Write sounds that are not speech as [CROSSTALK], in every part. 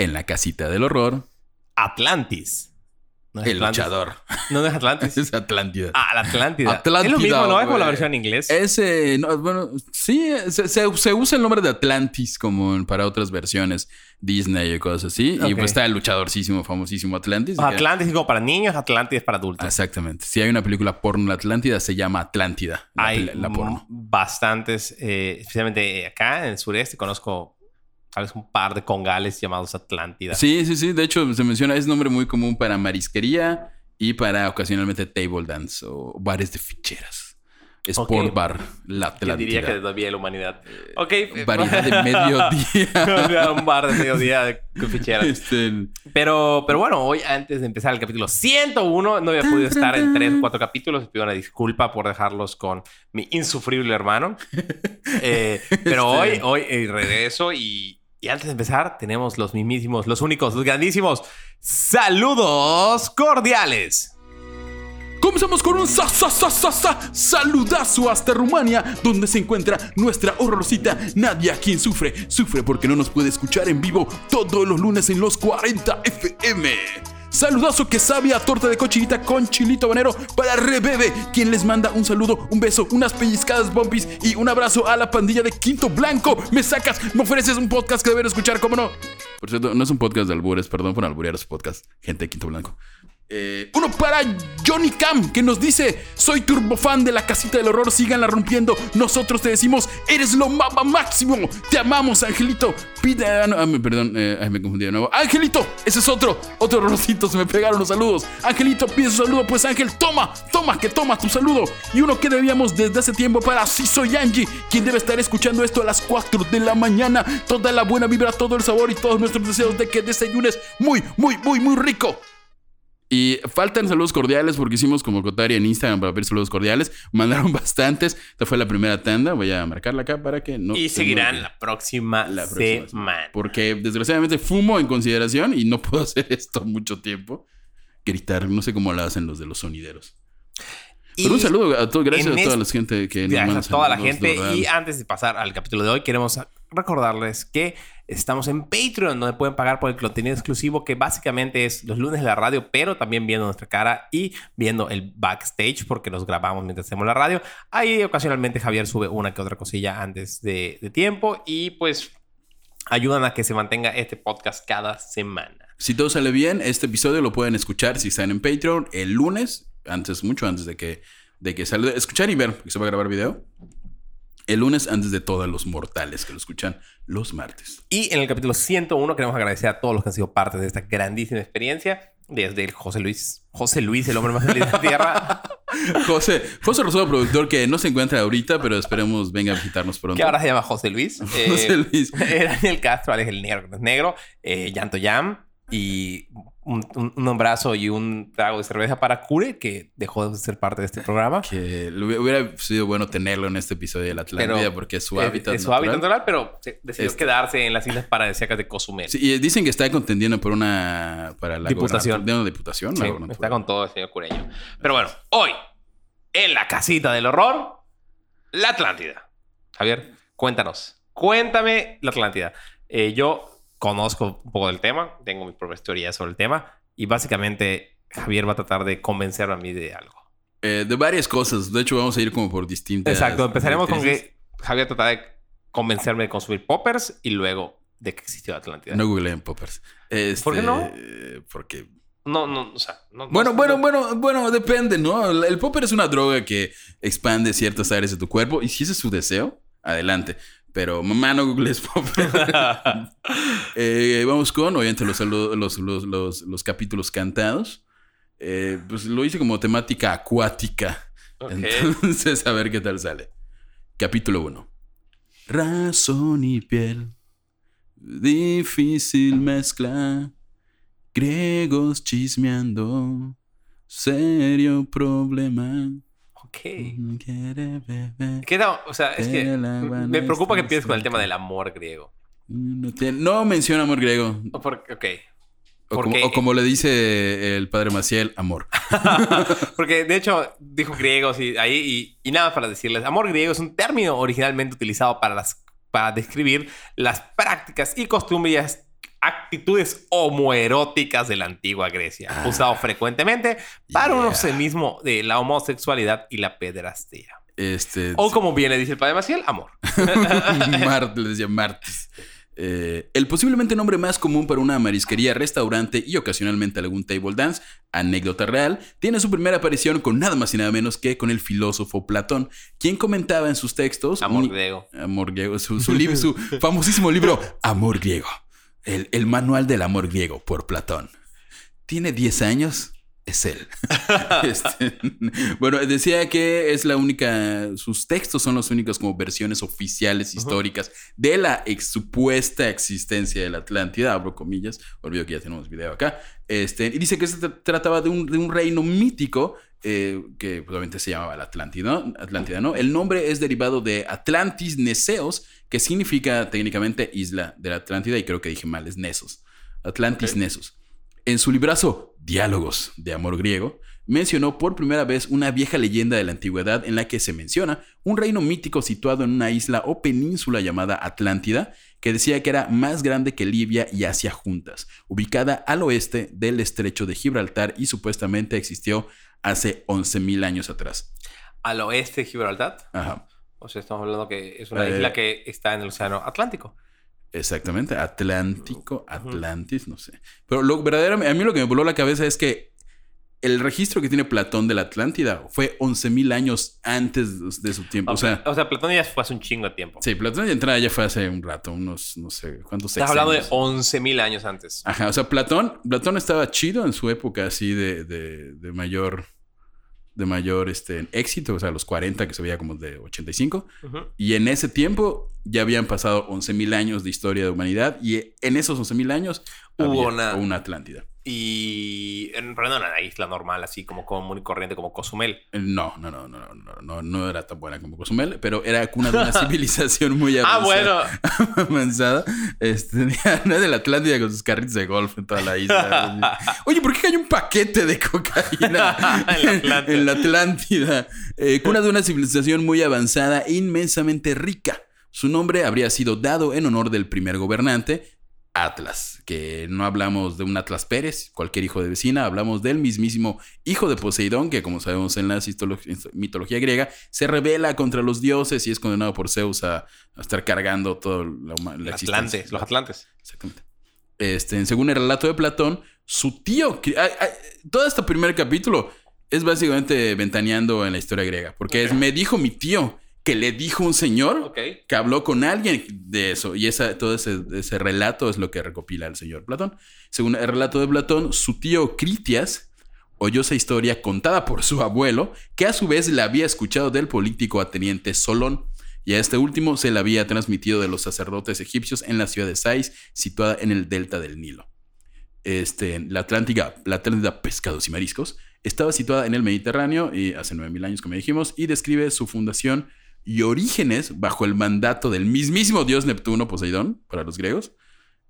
en la casita del horror, Atlantis. No es el Atlantis. luchador. No, no es Atlantis. [LAUGHS] es Atlántida. Ah, la Atlántida. Atlántida, Es lo mismo, ¿no? Es como la versión en inglés. Ese, no, bueno, sí, se, se- se usa el nombre de Atlantis como para otras versiones Disney y cosas así. Y pues está el luchadorcísimo, famosísimo Atlantis. que- Atlantis es como para niños, Atlantis es para adultos. Exactamente. Si hay una película porno la Atlántida, se llama Atlántida. La, Hay la porno. bastantes, eh, especialmente acá en el sureste, conozco un par de congales llamados Atlántida. Sí, sí, sí. De hecho, se menciona, es nombre muy común para marisquería y para ocasionalmente table dance o bares de ficheras. Sport Ok. bar, la ¿Quién diría que Atlántida. todavía la humanidad? Ok. eh, Variedad de [LAUGHS] mediodía. [LAUGHS] un bar de mediodía de con ficheras. Este, Pero, pero bueno, hoy antes de empezar el capítulo 101, no había podido estar en tres o cuatro capítulos. Pido una disculpa por dejarlos con mi insufrible hermano. [LAUGHS] Eh, pero Este- hoy, hoy eh, regreso y, y antes de empezar tenemos los mismísimos, los únicos, los grandísimos saludos cordiales. Comenzamos con un sa, sa, sa, sa, sa, saludazo hasta Rumania, donde se encuentra nuestra horrorcita Nadia, quien sufre, sufre porque no nos puede escuchar en vivo todos los lunes en los 40 FM. Saludazo que sabe torta de cochinita con chilito habanero para Rebebe, quien les manda un saludo, un beso, unas pellizcadas bombis y un abrazo a la pandilla de Quinto Blanco. Me sacas, me ofreces un podcast que deber escuchar, ¿cómo no? Por cierto, no es un podcast de albures, perdón por alburear su podcast, gente de Quinto Blanco. Eh, uno para Johnny Cam, que nos dice: Soy turbofan de la casita del horror, síganla rompiendo. Nosotros te decimos: Eres lo mama máximo. Te amamos, Angelito. Pide. ah, no, ah, perdón, eh, me confundí de nuevo. Angelito, ese es otro. Otro horrorcito, se me pegaron los saludos. Angelito pide su saludo, pues Ángel, toma, toma, que toma tu saludo. Y uno que debíamos desde hace tiempo para Sí Soy Angie, quien debe estar escuchando esto a las 4 de la mañana. Toda la buena vibra, todo el sabor y todos nuestros deseos de que desayunes muy, muy, muy, muy rico. Y faltan saludos cordiales porque hicimos como Cotaria en Instagram para pedir saludos cordiales. [LAUGHS] Mandaron bastantes. Esta fue la primera tanda. Voy a marcarla acá para que no. y se seguirán la próxima, La próxima semana. Porque desgraciadamente fumo en consideración y no puedo [LAUGHS] hacer esto mucho tiempo. Gritar. No sé cómo lo hacen los de los sonideros. Pero un saludo a todos. Gracias a toda la gente que nos Gracias a toda la gente. Y antes de pasar al capítulo de hoy, queremos recordarles que estamos en Patreon, donde pueden pagar por el contenido exclusivo, que básicamente es los lunes de la radio, pero también viendo nuestra cara y viendo el backstage, porque nos grabamos mientras hacemos la radio. Ahí ocasionalmente Javier sube una que otra cosilla antes de, de tiempo y pues ayudan a que se mantenga este podcast cada semana. Si todo sale bien, este episodio lo pueden escuchar si están en Patreon el lunes, antes, mucho antes de que, de que salga. Escuchar y ver, porque se va a grabar video. El lunes antes de todos los mortales que lo escuchan los martes. Y en el capítulo 101 queremos agradecer a todos los que han sido parte de esta grandísima experiencia. Desde el José Luis, José Luis, el hombre más feliz de la tierra, [LAUGHS] José, José Rosario, productor que no se encuentra ahorita, pero esperemos venga a visitarnos pronto. que ahora se llama José Luis. [LAUGHS] Eh, José Luis. [LAUGHS] Daniel Castro, Alex el Negro, que no es negro, eh, Llanto Yam y un, un, un abrazo y un trago de cerveza para Cure, que dejó de ser parte de este programa. Que hubiera sido bueno tenerlo en este episodio de la Atlántida Pero porque es su Es- hábitat es su natural. hábitat natural, pero decidió Este- quedarse en las islas paradisíacas de Cozumel. Sí, y dicen que está contendiendo por una para la Diputación. de una diputación. Sí, la está con todo el señor Cureño. Pero bueno, hoy, en la casita del horror, la Atlántida. Javier, cuéntanos. Cuéntame la Atlántida. Eh, yo conozco un poco del tema, tengo mis propias teorías sobre el tema, y básicamente Javier va a tratar de convencerme a mí de algo. Eh, de varias cosas. De hecho, vamos a ir como por distintas. Exacto, empezaremos con que Javier tratará de convencerme de consumir poppers y luego de que existió Atlántida. No googleen poppers. Este, ¿Por qué no? Porque. no, no, o sea, no- no- Bueno, no- bueno, bueno, bueno, depende, ¿no? El el popper es una droga que expande ciertas áreas de tu cuerpo y si ese es su deseo, adelante. Pero mamá, no googles [LAUGHS] popper. [LAUGHS] Eh, vamos con, obviamente, los, los, los, los, los capítulos cantados. Eh, pues lo hice como temática acuática. Ok. Entonces, a ver qué tal sale. Capítulo 1. Razón y piel Difícil mezcla. Griegos chismeando. Serio problema. Ok. O sea, es que me preocupa que empieces con el tema del amor griego. No, menciona amor griego. O porque, ok. O como, Porque- o como le dice el padre Maciel, amor. [LAUGHS] Porque de hecho dijo griegos y ahí y, y nada para decirles, amor griego es un término originalmente utilizado para las para describir las prácticas y costumbres actitudes homoeróticas de la antigua Grecia, usado frecuentemente para un eufemismo de la homosexualidad y la pederastía. Este. O como bien le dice el padre Maciel, amor. [LAUGHS] Mart, le decía martes. Eh, el posiblemente nombre más común para una marisquería, restaurante y ocasionalmente algún table dance, anécdota real, tiene su primera aparición con nada más y nada menos que con el filósofo Platón, quien comentaba en sus textos... Amor un- griego. Amor griego, su, su [LAUGHS] famosísimo libro Amor griego, el, el manual del amor griego por Platón. Tiene 10 años, es él. [LAUGHS] Este, bueno, decía que es la única, sus textos son los únicos como versiones oficiales históricas de la ex- supuesta existencia de la Atlántida, abro comillas, olvido que ya tenemos video acá, este, y dice que se tra- trataba de un, de un reino mítico eh, que probablemente se llamaba la Atlántida, ¿no? Atlántida, ¿no? El nombre es derivado de Atlantis Neseos, que significa técnicamente isla de la Atlántida, y creo que dije mal, es Nesos. Atlantis Ok. Nesos. En su librazo Diálogos de Amor Griego, mencionó por primera vez una vieja leyenda de la antigüedad en la que se menciona un reino mítico situado en una isla o península llamada Atlántida, que decía que era más grande que Libia y Asia juntas, ubicada al oeste del estrecho de Gibraltar y supuestamente existió hace 11.000 años atrás. Al oeste de Gibraltar. Ajá. O sea, estamos hablando que es una Eh, isla que está en el Océano Atlántico. Exactamente, Atlántico, Atlantis, no sé. Pero lo verdaderamente, a mí lo que me voló la cabeza es que el registro que tiene Platón de la Atlántida fue 11.000 años antes de su tiempo. O sea, o sea, Platón ya fue hace un chingo de tiempo. sí, Platón de entrada ya fue hace un rato, unos, no sé, ¿cuántos Estás hablando de sexenios? 11.000 años antes. Ajá, o sea, Platón, Platón estaba chido en su época así de, de, de mayor, de mayor este, éxito, o sea, los 40 que se veía como de 85. Ujú. Y en ese tiempo ya habían pasado 11.000 años de historia de humanidad y en esos 11.000 años Hubo una- una Atlántida. Y. en- Pero no era una isla normal, así como común y corriente, como Cozumel. Eh, No, no, no, no, no, no, no, no era tan buena como Cozumel, pero era cuna de una [LAUGHS] civilización muy Ah, avanzada. bueno. [LAUGHS] avanzada. Este, de la Atlántida con sus carritos de golf en toda la isla. [LAUGHS] Oye, ¿por qué cayó un paquete de cocaína En la Atlántida. en la Atlántida? Eh, cuna de una civilización muy avanzada e inmensamente rica. Su nombre habría sido dado en honor del primer gobernante, Atlas, que no hablamos de un Atlas Pérez, cualquier hijo de vecina, hablamos del mismísimo hijo de Poseidón, que como sabemos en la mitología griega, se rebela contra los dioses y es condenado por Zeus a, a estar cargando toda la. Atlantes, los Atlantes. Exactamente. Este, según el relato de Platón, su tío, todo este primer capítulo es básicamente ventaneando en la historia griega, porque es, me dijo mi tío que le dijo un señor que habló con alguien de eso. Y esa, todo ese, ese relato es lo que recopila el señor Platón. Según el relato de Platón, su tío Critias oyó esa historia contada por su abuelo, que a su vez la había escuchado del político ateniente Solón. Y a este último se la había transmitido de los sacerdotes egipcios en la ciudad de Sais, situada en el delta del Nilo. Este, la Atlántica, la Atlántida Pescados y Mariscos, estaba situada en el Mediterráneo y hace 9000 años, como dijimos, y describe su fundación y orígenes bajo el mandato del mismísimo dios Neptuno, Poseidón, para los griegos.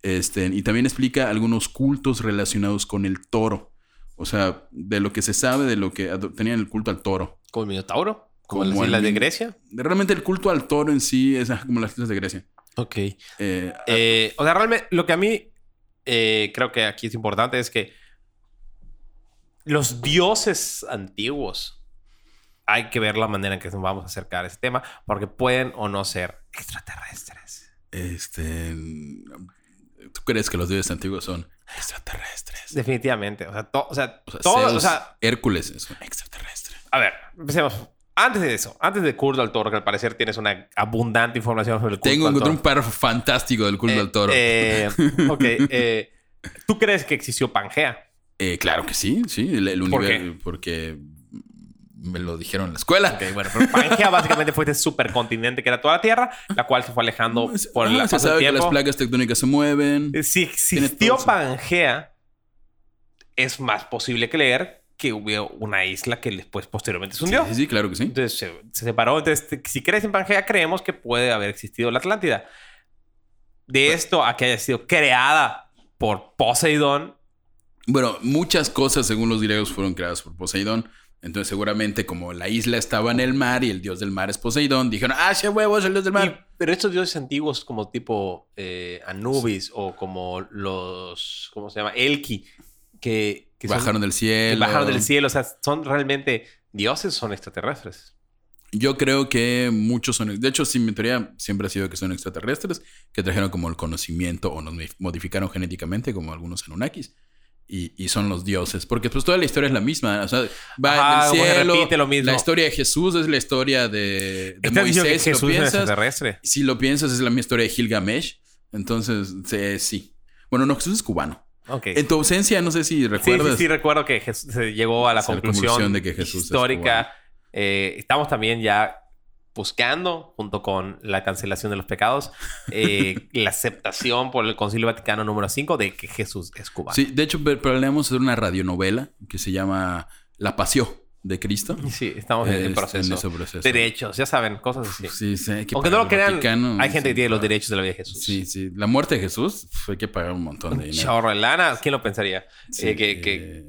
Este, y también explica algunos cultos relacionados con el toro. O sea, de lo que se sabe, de lo que tenían el culto al toro. Como el Minotauro. Como, Como las de Grecia. Realmente el culto al toro en sí es ah, como las islas de Grecia. Ok. Eh, Eh, o sea, realmente lo que a mí eh, creo que aquí es importante es que los dioses antiguos hay que ver la manera en que nos vamos a acercar a ese tema porque pueden o no ser extraterrestres. este, ¿Tú crees que los dioses antiguos son extraterrestres? Definitivamente. O sea, to- o sea, O sea, todo- Zeus, o sea, Hércules es un extraterrestre. a ver, empecemos. Antes de eso, antes de Culto al Toro, que al parecer tienes una abundante información sobre el culto Tengo al toro. un párrafo fantástico del culto Eh, al toro. eh, ok. [LAUGHS] eh, ¿Tú crees que existió Pangea? Eh, claro que sí, sí. El, el ¿Por universo. Porque me lo dijeron en la escuela. Ok, bueno, pero Pangea [LAUGHS] básicamente fue este supercontinente que era toda la Tierra, la cual se fue alejando por Ah, el se sabe que las placas tectónicas se mueven. Eh, Si existió. Pangea, es más posible creer que hubo una isla que después posteriormente se hundió. Sí, sí, claro que sí. Entonces se, se separó. Entonces, te- si crees en Pangea, creemos que puede haber existido la Atlántida. De esto a que haya sido creada por Poseidón, Bueno, muchas cosas según los griegos fueron creadas por Poseidón. Entonces, seguramente, como la isla estaba en el mar y el dios del mar es Poseidón, dijeron, ¡ah, sí, huevo, es el dios del Y- mar! pero estos dioses antiguos como tipo eh, Anubis o como los, ¿cómo se llama? Elki, que, que son- bajaron del que cielo. bajaron del cielo. O sea, ¿son realmente dioses o son extraterrestres? Yo creo que muchos son. De hecho, sí, mi teoría siempre ha sido que son extraterrestres, que trajeron como el conocimiento o nos modificaron genéticamente, como algunos Anunnakis. Y, y son los dioses. Porque pues toda la historia es la misma. O sea, va Ajá, como que cielo. repite lo mismo. La historia de Jesús es la historia de, de ¿Estás diciendo que Moisés. Si lo Jesús es piensas, extraterrestre? si lo piensas, es la misma historia de Gilgamesh. Entonces, sí. sí. Bueno, no, Jesús es cubano. En tu ausencia, no sé si recuerdas. sí, sí, recuerdo que Jesús- se llegó a la Sí, la conclusión, conclusión de que Jesús es histórica. Eh, estamos también ya buscando, junto con la cancelación de los pecados, eh, [LAUGHS] la aceptación por el Concilio Vaticano número 5 de que Jesús es cubano. Sí, de hecho, pero planeamos hacer una radionovela que se llama La Pasión de Cristo. Sí, estamos en, en Es- proceso. en ese proceso. Derechos, ya saben, cosas así. Sí, sí, hay que Aunque no lo crean, Vaticano, hay gente sí, que tiene los derechos de la vida de Jesús. Sí, sí. La muerte de Jesús, pf, hay que pagar un montón de dinero. chorro de lana. ¿Quién lo pensaría? Sí, Eh, que, que- eh,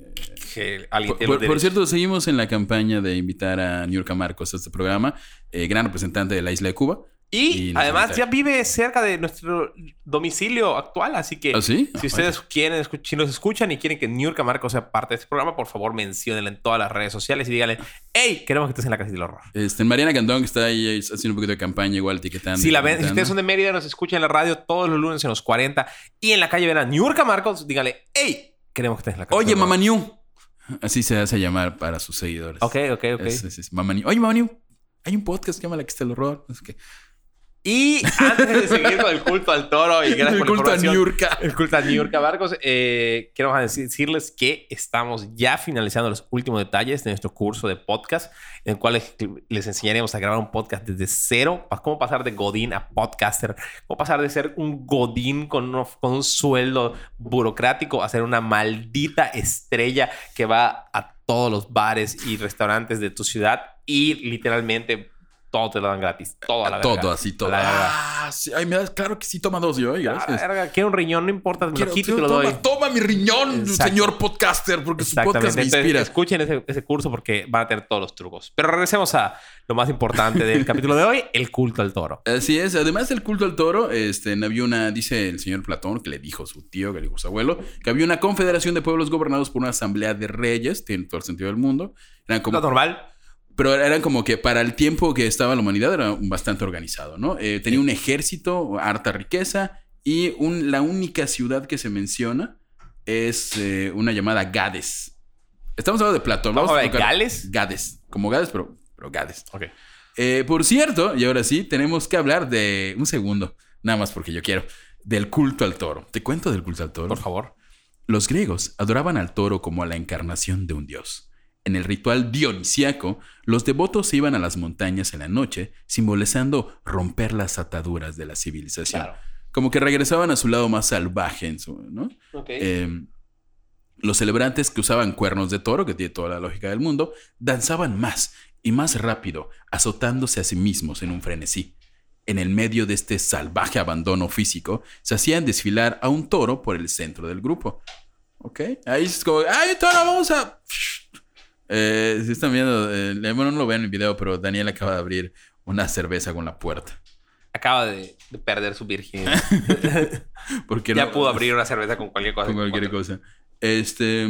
que alguien Por, por- por cierto, seguimos en la campaña de invitar a Niurka Marcos a este programa, eh, gran representante de la isla de Cuba. Y, y además ya vive cerca de nuestro domicilio actual, así que ¿Ah, sí? si Ah, ustedes quieren, si nos escuchan y quieren que Niurka Marcos sea parte de este programa, por favor menciónenla en todas las redes sociales y díganle, hey, queremos que estés en la casita del horror. Este, Mariana Cantón, que está ahí haciendo un poquito de campaña, igual etiquetando. Si, la ven, si ustedes son de Mérida, nos escuchan en la radio todos los lunes en los 40 y en la calle ven a Niurka Marcos, díganle, hey, queremos que estés en la casita Oye, del horror". Mamá New. Así se hace llamar para sus seguidores. Ok, ok, ok. Es. Oye, Mamá New. Hay un podcast que se llama La que está el horror. Es que... Y antes de seguir con el culto al toro y gracias El por la culto a información, Niurka. El culto a York Barcos. Eh, dec- decirles que estamos ya finalizando los últimos detalles de nuestro curso de podcast, en el cual les, les enseñaremos a grabar un podcast desde cero, cómo pasar de Godín a podcaster, cómo pasar de ser un Godín con, uno- con un sueldo burocrático a ser una maldita estrella que va a todos los bares y restaurantes de tu ciudad y literalmente todo te lo dan gratis. Todo a la todo, verga. así, todo. A la verga. Ah, sí. Ay, me das, claro que sí, toma dos yo, ay, A la gracias. verga, Quiero un riñón, no importa, me Quiero- lo quito y te lo toma, doy. toma mi riñón, Exacto. señor podcaster, porque su podcast me Entonces, inspira. escuchen ese, ese curso porque van a tener todos los trucos. Pero regresemos a lo más importante del [LAUGHS] capítulo de hoy, el culto al toro. Así es, además del culto al toro, este, había una, dice el señor Platón, que le dijo a su tío, que le dijo a su abuelo, que había una confederación de pueblos gobernados por una asamblea de reyes, tiene todo el sentido del mundo. Eran como, Lo normal. Pero eran como que para el tiempo que estaba la humanidad era bastante organizado, ¿no? Eh, tenía un ejército, harta riqueza, y un- la única ciudad que se menciona es eh, una llamada Gades. Estamos hablando de Platón. ¿Vamos a tocar- Gales? Gades, como Gades, pero, pero Gades. Ok. Eh, por cierto, y ahora sí, tenemos que hablar de un segundo, nada más porque yo quiero, del culto al toro. ¿Te cuento del culto al toro? Por favor. Los griegos adoraban al toro como a la encarnación de un dios. En el ritual dionisíaco, los devotos se iban a las montañas en la noche, simbolizando romper las ataduras de la civilización. Claro. Como que regresaban a su lado más salvaje, en su, ¿no? Eh, los celebrantes que usaban cuernos de toro, que tiene toda la lógica del mundo, danzaban más y más rápido, azotándose a sí mismos en un frenesí. En el medio de este salvaje abandono físico, se hacían desfilar a un toro por el centro del grupo. ¿Ok? Ahí es como, ¡ay, toro, vamos a...! Eh, si están viendo, eh, bueno, no lo ven en el video, pero Daniel acaba de abrir una cerveza con la puerta. Acaba de, de perder su virginidad. [LAUGHS] Porque ya no- pudo abrir una cerveza con cualquier cosa. con cualquier cosa. Este,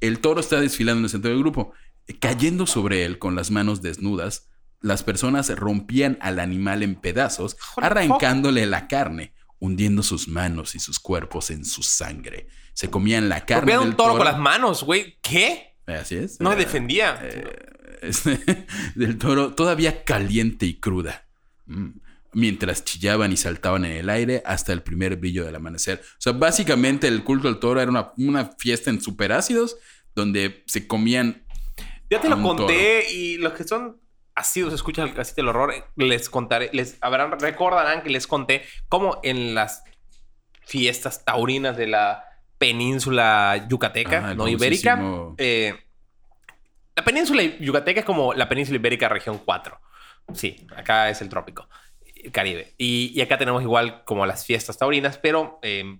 el toro está desfilando en el centro del grupo, cayendo sobre él con las manos desnudas. Las personas rompían al animal en pedazos, arrancándole la carne, hundiendo sus manos y sus cuerpos en su sangre. Se comían la carne Rompían un toro, con las manos, güey. ¿Qué? Así es. No me Eh, defendía. [LAUGHS] este, del toro todavía caliente y cruda. Mm. Mientras chillaban y saltaban en el aire hasta el primer brillo del amanecer. O sea, básicamente el culto al toro era una, una fiesta en superácidos donde se comían Ya te lo conté y los que son asiduos escuchan el casito del horror, les contaré, les habrán, recordarán que les conté cómo en las fiestas taurinas de la península yucateca, Ah, no ibérica, eh, la península yucateca es como la península ibérica región 4. Sí, acá es el trópico, el Caribe. Y, y acá tenemos igual como las fiestas taurinas, pero eh,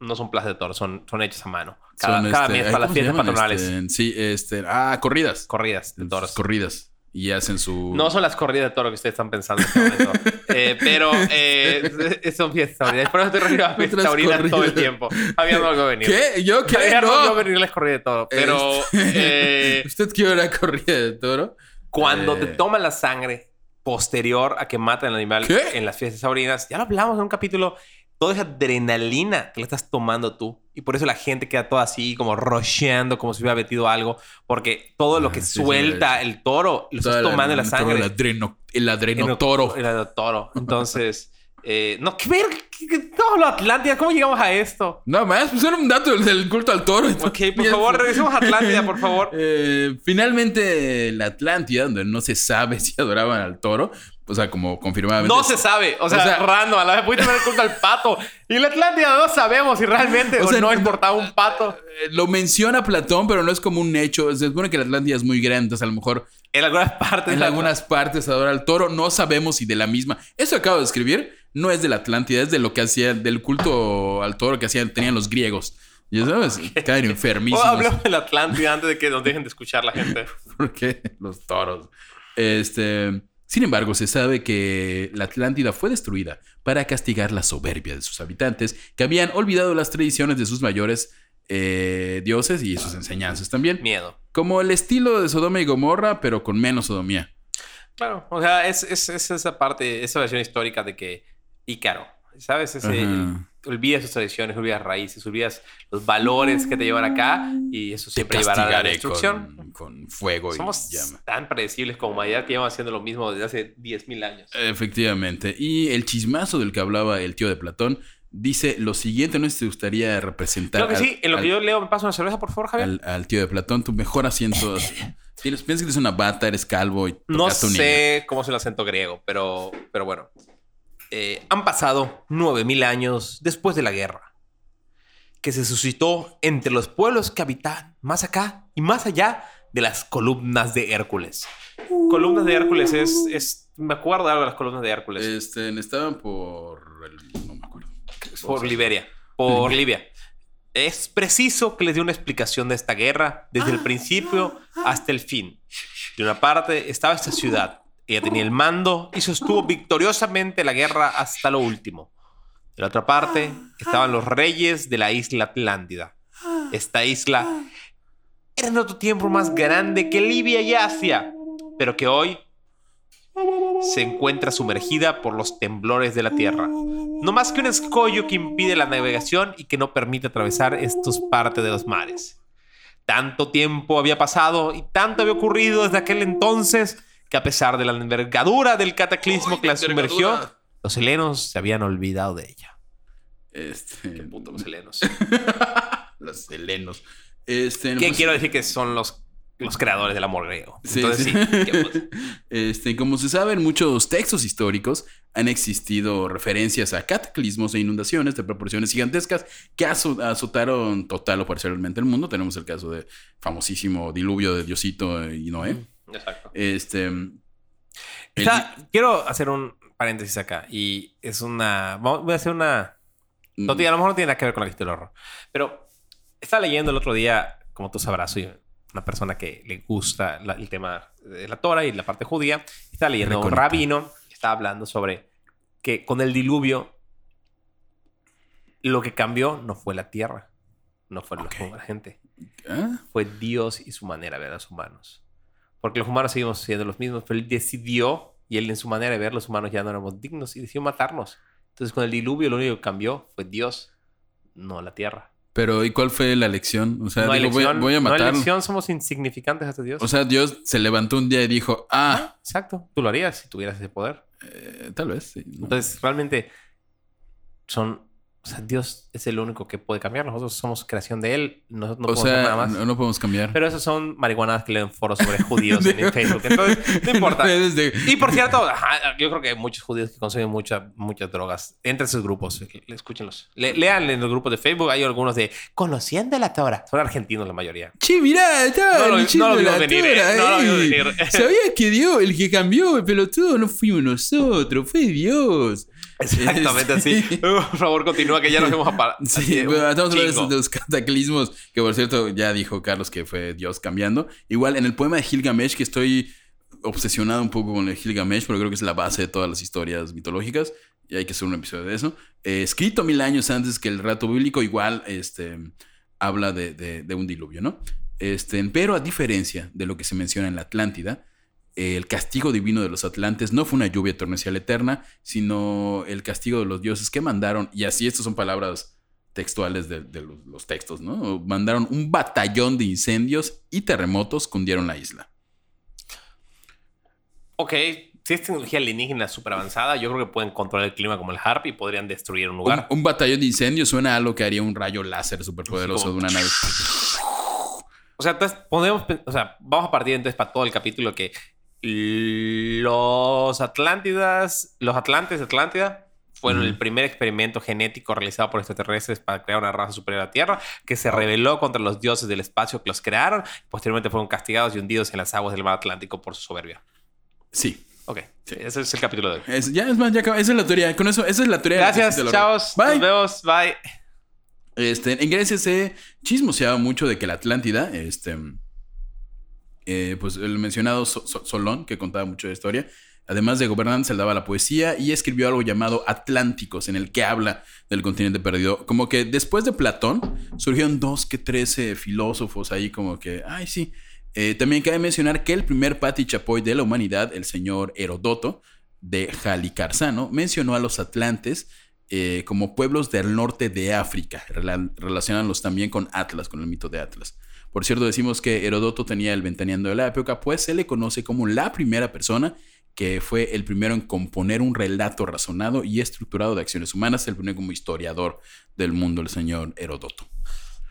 no son plazas de toros, son, son hechas a mano. Cada, Son, cada este, mes para las ¿cómo se fiestas patronales. Este, sí, este. Ah, corridas. Corridas de toros. Corridas. Y hacen su. No son las corridas de toro que ustedes están pensando en este momento. [LAUGHS] Eh, pero eh, son fiestas taurinas. Por eso estoy refiriendo a fiestas taurinas todo el tiempo. Había algo venir. ¿Qué? ¿Yo qué? Había no. algo venir las corridas de toro. Pero Este- eh, [LAUGHS] ¿Usted quiere una corrida de toro? cuando Eh. te toman la sangre posterior a que matan al animal ¿Qué? en las fiestas taurinas, ya lo hablamos en un capítulo, toda esa adrenalina que le estás tomando tú. Y por eso la gente queda toda así, como rocheando, como si hubiera metido algo. Porque todo lo Ah, que sí, sí, suelta el toro, lo estás tomando la, el sangre. El adreno, el adreno el- toro. El adrenotoro. [LAUGHS] Entonces, eh, no, qué ver, no, la Atlántida, ¿cómo llegamos a esto? No más, pues era un dato del, del culto al toro. Ok, por [LAUGHS] favor, regresemos a Atlántida, por favor. [LAUGHS] Eh, finalmente, la Atlántida, donde no se sabe si adoraban al toro, o sea, como confirmadamente. No se sabe, o sea, sea- random, a la vez pudiste haber culto al pato. Y la Atlántida no sabemos si realmente [LAUGHS] O o sea, no importaba un pato. Eh, Lo menciona Platón, pero no es como un hecho. Se supone que la Atlántida es muy grande, entonces a lo mejor En algunas partes. en algunas partes adora al toro. No sabemos si de la misma. Eso que acabo de escribir no es de la Atlántida, es de lo que hacía, del culto al toro que hacían, tenían los griegos. Y sabes, caen [LAUGHS] O enfermísimos. hablemos de la Atlántida antes de que nos dejen de escuchar la gente. [LAUGHS] porque los toros. Este, sin embargo, se sabe que la Atlántida fue destruida para castigar la soberbia de sus habitantes, que habían olvidado las tradiciones de sus mayores eh, dioses y sus enseñanzas también. Miedo. Como el estilo de Sodoma y Gomorra, pero con menos sodomía. Claro, o sea, es, es- es esa parte, esa versión histórica de que Ícaro, ¿sabes? Ese, el- olvidas sus tradiciones, olvidas raíces, olvidas los valores que te llevan acá y eso siempre llevará a la destrucción. con, con fuego Somos y llama. tan predecibles como humanidad que llevamos haciendo lo mismo desde hace 10.000 años. Efectivamente. Y el chismazo del que hablaba el tío de Platón dice lo siguiente, no sé si te gustaría representar. Creo que al- sí. En lo al- que yo leo, me paso una cerveza, por favor, Javier. al, al tío de Platón, tu mejor asiento. [LAUGHS] Tienes, piensas que eres una bata, eres calvo y No sé cómo es el acento griego, pero, pero bueno. Eh, han pasado 9.000 años después de la guerra, que se suscitó entre los pueblos que habitan más acá y más allá de las columnas de Hércules. Columnas de Hércules es, es... Me acuerdo algo de las columnas de Hércules. Este, estaban por. el- no me acuerdo. por Liberia. Por Libia. Es preciso que les dé una explicación de esta guerra desde el principio hasta el fin. De una parte estaba esta ciudad. Ella tenía el mando y sostuvo victoriosamente la guerra hasta lo último. De la otra parte estaban los reyes de la isla Atlántida. Esta isla era en otro tiempo más grande que Libia y Asia, pero que hoy se encuentra sumergida por los temblores de la tierra. No más que un escollo que impide la navegación y que no permite atravesar estos partes de los mares. Tanto tiempo había pasado y tanto había ocurrido desde aquel entonces que a pesar de la envergadura del cataclismo que la sumergió, los helenos se habían olvidado de ella. Este. Puto los helenos. [LAUGHS] los helenos. Este, ¿Qué pues, quiero decir que son los, los creadores del amor griego? Sí, Entonces sí. sí. [LAUGHS] Este, como se sabe, en muchos textos históricos han existido referencias a cataclismos e inundaciones de proporciones gigantescas que azo- azotaron total o parcialmente el mundo. Tenemos el caso de famosísimo diluvio de Diosito y Noé. Exacto. Este, el- quiero hacer un paréntesis acá y es una... Voy a hacer una... No tiene- a lo mejor no tiene nada que ver con la historia del horror. Pero estaba leyendo el otro día, como tú sabrás, soy una persona que le gusta la- el tema de la Torah y la parte judía. Estaba leyendo a un rabino que estaba hablando sobre que con el diluvio lo que cambió no fue la tierra, no fue la gente, ¿Ah? fue Dios y su manera de ver a los humanos. Porque los humanos seguimos siendo los mismos, pero él decidió, y él en su manera de ver los humanos ya no éramos dignos y decidió matarnos. Entonces con el diluvio lo único que cambió fue Dios, no la tierra. Pero, ¿y cuál fue la lección? O sea, no digo, voy, voy a no hay lección, somos insignificantes hasta Dios. o sea, Dios se levantó un día y dijo, ah, Exacto, tú lo harías si tuvieras ese poder. eh, tal vez, sí. ¿no? Entonces realmente son, O sea, Dios es el único que puede cambiar. Nosotros somos creación de Él. Nosotros no o podemos sea, nada más. no, no podemos cambiar. Pero esos son marihuanadas que leen foros sobre judíos en [LAUGHS] Facebook. Entonces, no importa. De- Y por cierto, yo creo que hay muchos judíos que consumen mucha- muchas drogas. Entre esos grupos, escúchenlos. Le- lean en los grupos de Facebook, hay algunos de Conociendo la Torah. Son argentinos la mayoría. Che, mirá, estaba No lo- no lo la venir, eh, no lo venir. Sabía que Dios, el que cambió el pelotudo, no fuimos nosotros, fue Dios. Exactamente así. Sí. [LAUGHS] Por favor, continúa que ya nos hemos apagado. Sí, bueno, estamos hablando de los cataclismos, que por cierto ya dijo Carlos que fue Dios cambiando. Igual en el poema de Gilgamesh, que estoy obsesionado un poco con el Gilgamesh, pero creo que es la base de todas las historias mitológicas, y hay que hacer un episodio de eso. Eh, escrito mil años antes que el relato bíblico, igual este, habla de, de- de un diluvio, ¿no? Este, pero a diferencia de lo que se menciona en la Atlántida, el castigo divino de los atlantes no fue una lluvia torrencial eterna, sino el castigo de los dioses que mandaron, y así estas son palabras textuales de, de los, los textos, ¿no? Mandaron un batallón de incendios y terremotos que hundieron la isla. Ok, si es tecnología alienígena súper avanzada, yo creo que pueden controlar el clima como el HARP y podrían destruir un lugar. un batallón de incendios suena a algo que haría un rayo láser superpoderoso Como- de una nave. [LAUGHS] O sea, entonces podemos, o sea, vamos a partir entonces para todo el capítulo que los Atlántidas, los Atlantes de Atlántida fueron el primer experimento genético realizado por extraterrestres para crear una raza superior a la Tierra que se rebeló contra los dioses del espacio que los crearon. Posteriormente fueron castigados y hundidos en las aguas del mar Atlántico por su soberbia. Sí. Ok, ese es el capítulo de hoy. Es- ya es más, ya acaba. Esa es la teoría. Con eso, esa es la teoría. de la Gracias, chavos. horror. Nos Bye. vemos. Bye. Este, en Grecia se chismoseaba mucho de que la Atlántida, este, eh, pues el mencionado So- So- Solón, que contaba mucho de historia, además de gobernante, se daba la poesía y escribió algo llamado Atlánticos, en el que habla del continente perdido. Como que después de Platón surgieron dos que trece filósofos ahí, como que, ay, sí. Eh, también cabe mencionar que el primer pati chapoy de la humanidad, el señor Herodoto, de Halicarnasso, mencionó a los atlantes eh, como pueblos del norte de África. Relacionándolos también con Atlas, con el mito de Atlas. Por cierto, decimos que Heródoto tenía el ventaneando de la época, pues se le conoce como la primera persona que fue el primero en componer un relato razonado y estructurado de acciones humanas, el primero como historiador del mundo, el señor Heródoto.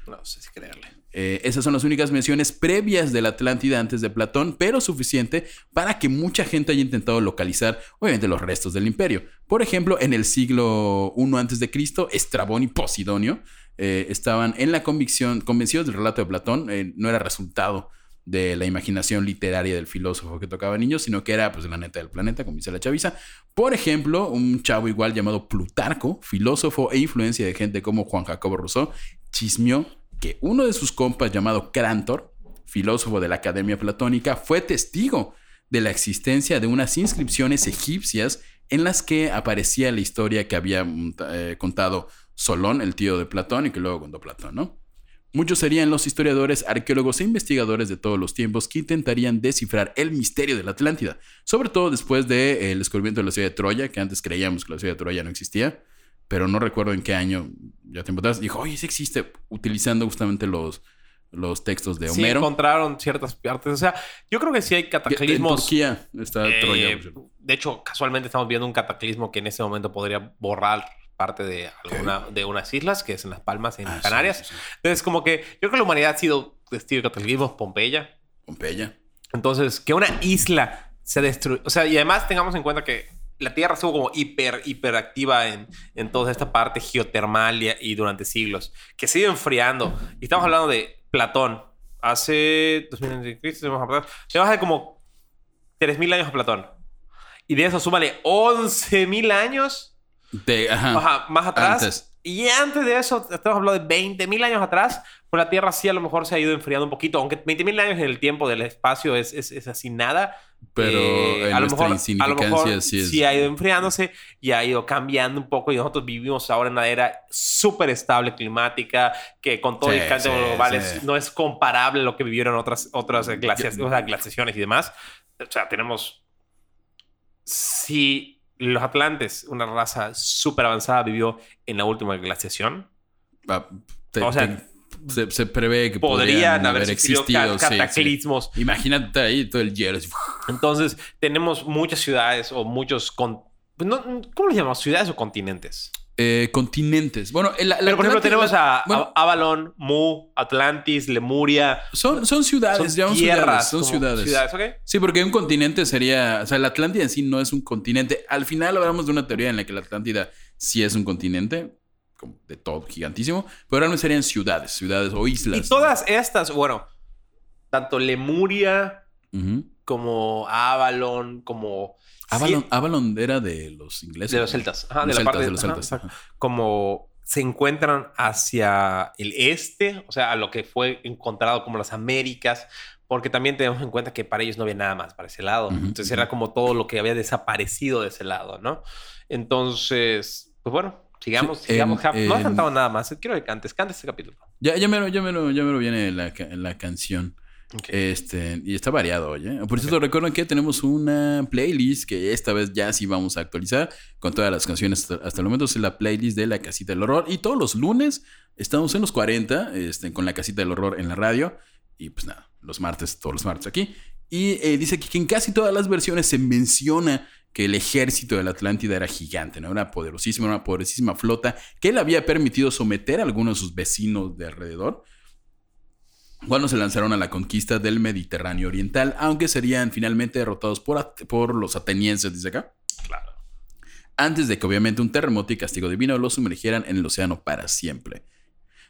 No sé si creerle. Eh, esas son las únicas menciones previas de la Atlántida antes de Platón, pero suficiente para que mucha gente haya intentado localizar, obviamente, los restos del imperio. Por ejemplo, en el siglo I antes de Cristo, Estrabón y Posidonio eh, estaban en la convicción, convencidos del relato de Platón. eh, no era resultado de la imaginación literaria del filósofo que tocaba niños, sino que era, pues, la neta del planeta, como dice la chaviza. Por ejemplo, un chavo igual llamado Plutarco, filósofo e influencia de gente como Juan Jacobo Rousseau, chismeó que uno de sus compas llamado Crantor, filósofo de la Academia Platónica, fue testigo de la existencia de unas inscripciones egipcias en las que aparecía la historia que había mm, eh, contado Solón, el tío de Platón, y que luego contó Platón, ¿no? Muchos serían los historiadores, arqueólogos e investigadores de todos los tiempos que intentarían descifrar el misterio de la Atlántida, sobre todo después del descubrimiento de la ciudad de Troya, que antes creíamos que la ciudad de Troya no existía, pero no recuerdo en qué año, ya tiempo atrás, dijo, oye, sí existe, utilizando justamente los, los textos de Sí, Homero. encontraron ciertas partes. O sea, yo creo que sí hay en cataclismos. Turquía está eh, Troya. de hecho, casualmente estamos viendo un cataclismo que en este momento podría borrar parte de alguna de unas islas, que es en Las Palmas, en Ah, sí, Canarias. sí, sí. Entonces, como que yo creo que la humanidad ha sido testigo de cataclismos, Pompeya. Pompeya. Entonces, que una isla se destruye. O sea, y además tengamos en cuenta que la Tierra estuvo como hiper, hiperactiva en, en toda esta parte geotermal y, y durante siglos, que ido enfriando. Y estamos hablando de Platón. Hace 2000 años de Cristo, Platón. Tenemos hace como 3000 años a Platón. Y de eso súmale 11000 años De- ajá. Ajá, más atrás. Antes. Y antes de eso, estamos hablando de 20.000 años atrás, pues la Tierra sí a lo mejor se ha ido enfriando un poquito, aunque 20.000 años en el tiempo del espacio es, es, es así nada. Pero eh, en a, lo mejor, a lo mejor sí es- ha ido enfriándose y ha ido cambiando un poco y nosotros vivimos ahora en una era súper estable climática que con todo Sí, el cambio sí, global sí. es- no es comparable a lo que vivieron otras, otras glacias- o sea, glaciaciones y demás. O sea, tenemos... Si los atlantes, una raza súper avanzada, vivió en la última glaciación, Ah, te- O sea, te- se, se prevé que podrían haber existido existido. ca- sí, sí. cataclismos. Imagínate ahí todo el hielo. así, [LAUGHS] Entonces, tenemos muchas ciudades o muchos... con- pues no- ¿Cómo les llamamos? ¿Ciudades o continentes? Eh, continentes. Bueno, el- la Pero por ejemplo, tenemos a, bueno, a- Avalon, Mu, Atlantis, Lemuria. son, son ciudades, Son llamamos tierras. ciudades. Son ciudades. ¿ok? Sí, porque un continente sería. O sea, la Atlántida en sí no es un continente. Al final hablamos de una teoría en la que la Atlántida sí es un continente, de todo gigantísimo, pero ahora no serían ciudades, ciudades o islas. Y todas estas, bueno, tanto Lemuria como Avalon, como. Avalon, sí, Avalon era de los ingleses. de los celtas. Ajá, de la celtas, parte de los celtas, ajá. Como se encuentran hacia el este, o sea, a lo que fue encontrado como las Américas, porque también tenemos en cuenta que para ellos no había nada más para ese lado. Entonces era como todo lo que había desaparecido de ese lado, ¿no? Entonces, pues bueno, sigamos, Sí, sigamos. no ha cantado nada más. Quiero que cantes, cantes este capítulo. Ya, ya me ya mero, ya mero viene la, la canción. Ok. Este, y está variado, oye. Por cierto, recuerden que tenemos una playlist que esta vez ya sí vamos a actualizar con todas las canciones hasta, el momento. Es la playlist de la Casita del Horror. Y todos los lunes estamos en los 40 este, con la Casita del Horror en la radio. Y pues nada, los martes, todos los martes aquí. Y eh, dice que en casi todas las versiones se menciona que el ejército de la Atlántida era gigante, ¿no? Una poderosísima, una poderosísima flota que le había permitido someter a algunos de sus vecinos de alrededor cuando se lanzaron a la conquista del Mediterráneo Oriental, aunque serían finalmente derrotados por, por los atenienses, dice acá. Claro. Antes de que obviamente un terremoto y castigo divino los sumergieran en el océano para siempre.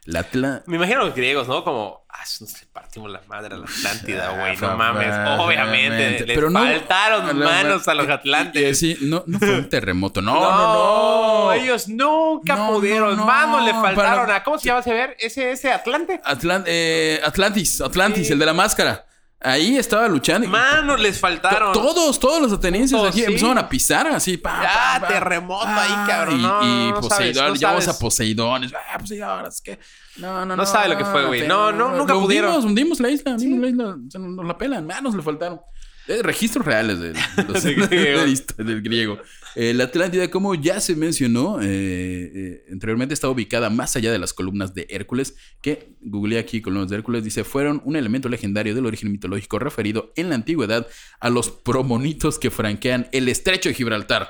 La Me imagino los griegos, ¿no? Como, ah, nos le partimos la madre a la Atlántida, güey. No Ah, mames. obviamente. Les Pero no- faltaron manos a los Y- y Atlantes. así, no, no fue un terremoto, no, [LAUGHS] no, no. Ellos nunca No, pudieron. no, no. Manos le faltaron Para- a. ¿Cómo se llama ese ver? Ese, ese Atlante. Atlan- eh, Atlantis, Atlantis, Sí. el de la máscara. Ahí estaba luchando. Manos les faltaron. To- Todos, todos los atenienses Todos, aquí sí. empezaron a pisar así. pa, Ah, pa, pa. terremoto ahí, cabrón. Y, No, y no Poseidón, no llevamos a Poseidón. Ah, Poseidón, es que. No, no, no. No sabe lo que fue, güey. No, no, nunca Lo pudieron. Hundimos, hundimos la isla, hundimos la isla. Se nos, nos la pelan, manos le faltaron. Eh, registros reales de, de los- [LAUGHS] Del griego. del del. Eh, la Atlántida, como ya se mencionó eh, eh, anteriormente, está ubicada más allá de las columnas de Hércules, que googleé aquí columnas de Hércules, dice, fueron un elemento legendario del origen mitológico referido en la antigüedad a los promonitos que franquean el estrecho de Gibraltar.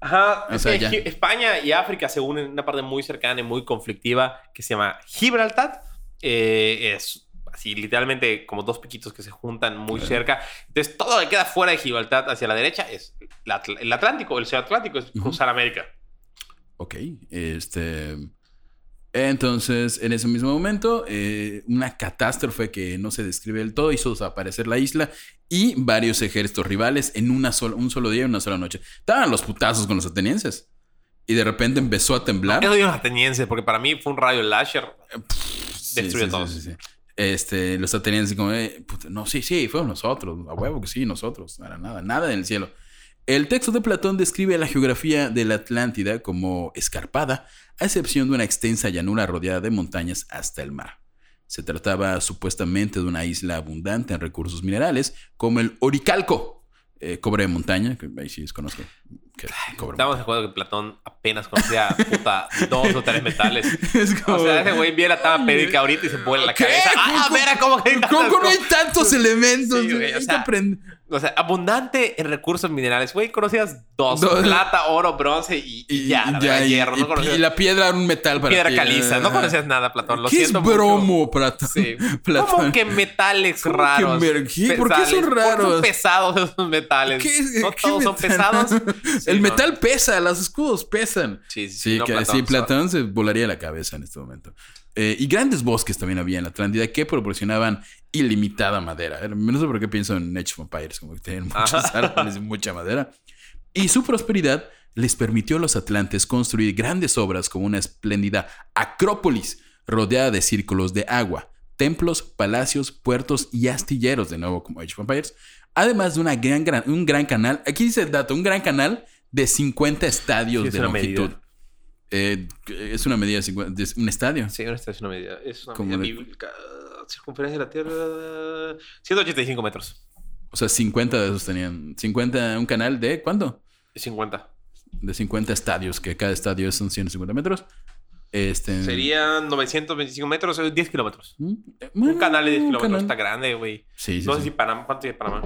Ajá. O sea, España y África se unen en una parte muy cercana y muy conflictiva que se llama Gibraltar. Es así, literalmente como dos piquitos que se juntan muy cerca. Entonces, todo lo que queda fuera de Gibraltar hacia la derecha es la el Atlántico, el Océano Atlántico, es cruzar América. Ok, este... Entonces, en ese mismo momento, eh, una catástrofe que no se describe del todo hizo desaparecer la isla y varios ejércitos rivales en una sola, un solo día y una sola noche. Estaban los putazos con los atenienses. Y de repente empezó a temblar. Eso digo los atenienses, porque para mí fue un rayo láser. Sí, destruyó sí, todo. sí, sí, sí. Este, los atenienses como, eh, no, sí, sí, fueron nosotros, a huevo que sí, nosotros, no era nada, nada en el cielo. El texto de Platón describe la geografía de la Atlántida como escarpada, a excepción de una extensa llanura rodeada de montañas hasta el mar. Se trataba supuestamente de una isla abundante en recursos minerales, como el oricalco, eh, cobre de montaña, que ahí sí desconozco. que cobre Estamos de acuerdo que Platón apenas conocía puta dos o tres metales. [LAUGHS] Es como- O sea, ese güey viene a tabla periódica ahorita y se vuela la ¿Qué? cabeza. ¡Ah, ¿Cómo- mira cómo que hay ¿Cómo tantas no hay tantos elementos? Sí, güey, o sea. O sea, abundante en recursos minerales. Güey, conocías dos: Dos. plata, oro, bronce y, y ya. la y- hierro. y- no conocías y la piedra era un metal para piedra ti. caliza. No conocías nada, Platón. Lo ¿Qué es siento bromo, Platón? Sí. [LAUGHS] Platón. ¿Cómo que metales ¿Cómo que raros? qué? ¿Por qué son Pesales. ¿Por raros? son pesados esos metales? ¿Qué- no qué todos son pesados. [LAUGHS] Sí, el no. metal pesa, los escudos pesan. Sí, sí, Sí, no, que, Platón, sí, Platón se volaría la cabeza en este momento. Eh, y grandes bosques también había en la Atlántida que proporcionaban ilimitada madera. No sé por qué pienso en Age of Empires, como que tenían muchos Ajá. [LAUGHS] árboles y mucha madera. Y su prosperidad les permitió a los atlantes construir grandes obras como una espléndida acrópolis rodeada de círculos de agua, templos, palacios, puertos y astilleros, de nuevo como Age of Empires, además de una gran, gran- un gran canal, aquí dice el dato, un gran canal de 50 estadios Sí, de longitud. medida. Eh, es una medida de 50 de un estadio. Sí, una estación medida. Es una medida de- bíblica. Circunferencia de la Tierra. 185 metros. O sea, 50 de esos tenían. 50, un canal de ¿cuánto? 50. De 50 estadios, que cada estadio son 150 metros. Este. Serían 925 metros, eh, 10 kilómetros. Mm, eh, Un bueno, canal de 10 un kilómetros canal. está grande, güey. Sí, sí, No sí. sé si Panamá. ¿Cuánto es Panamá?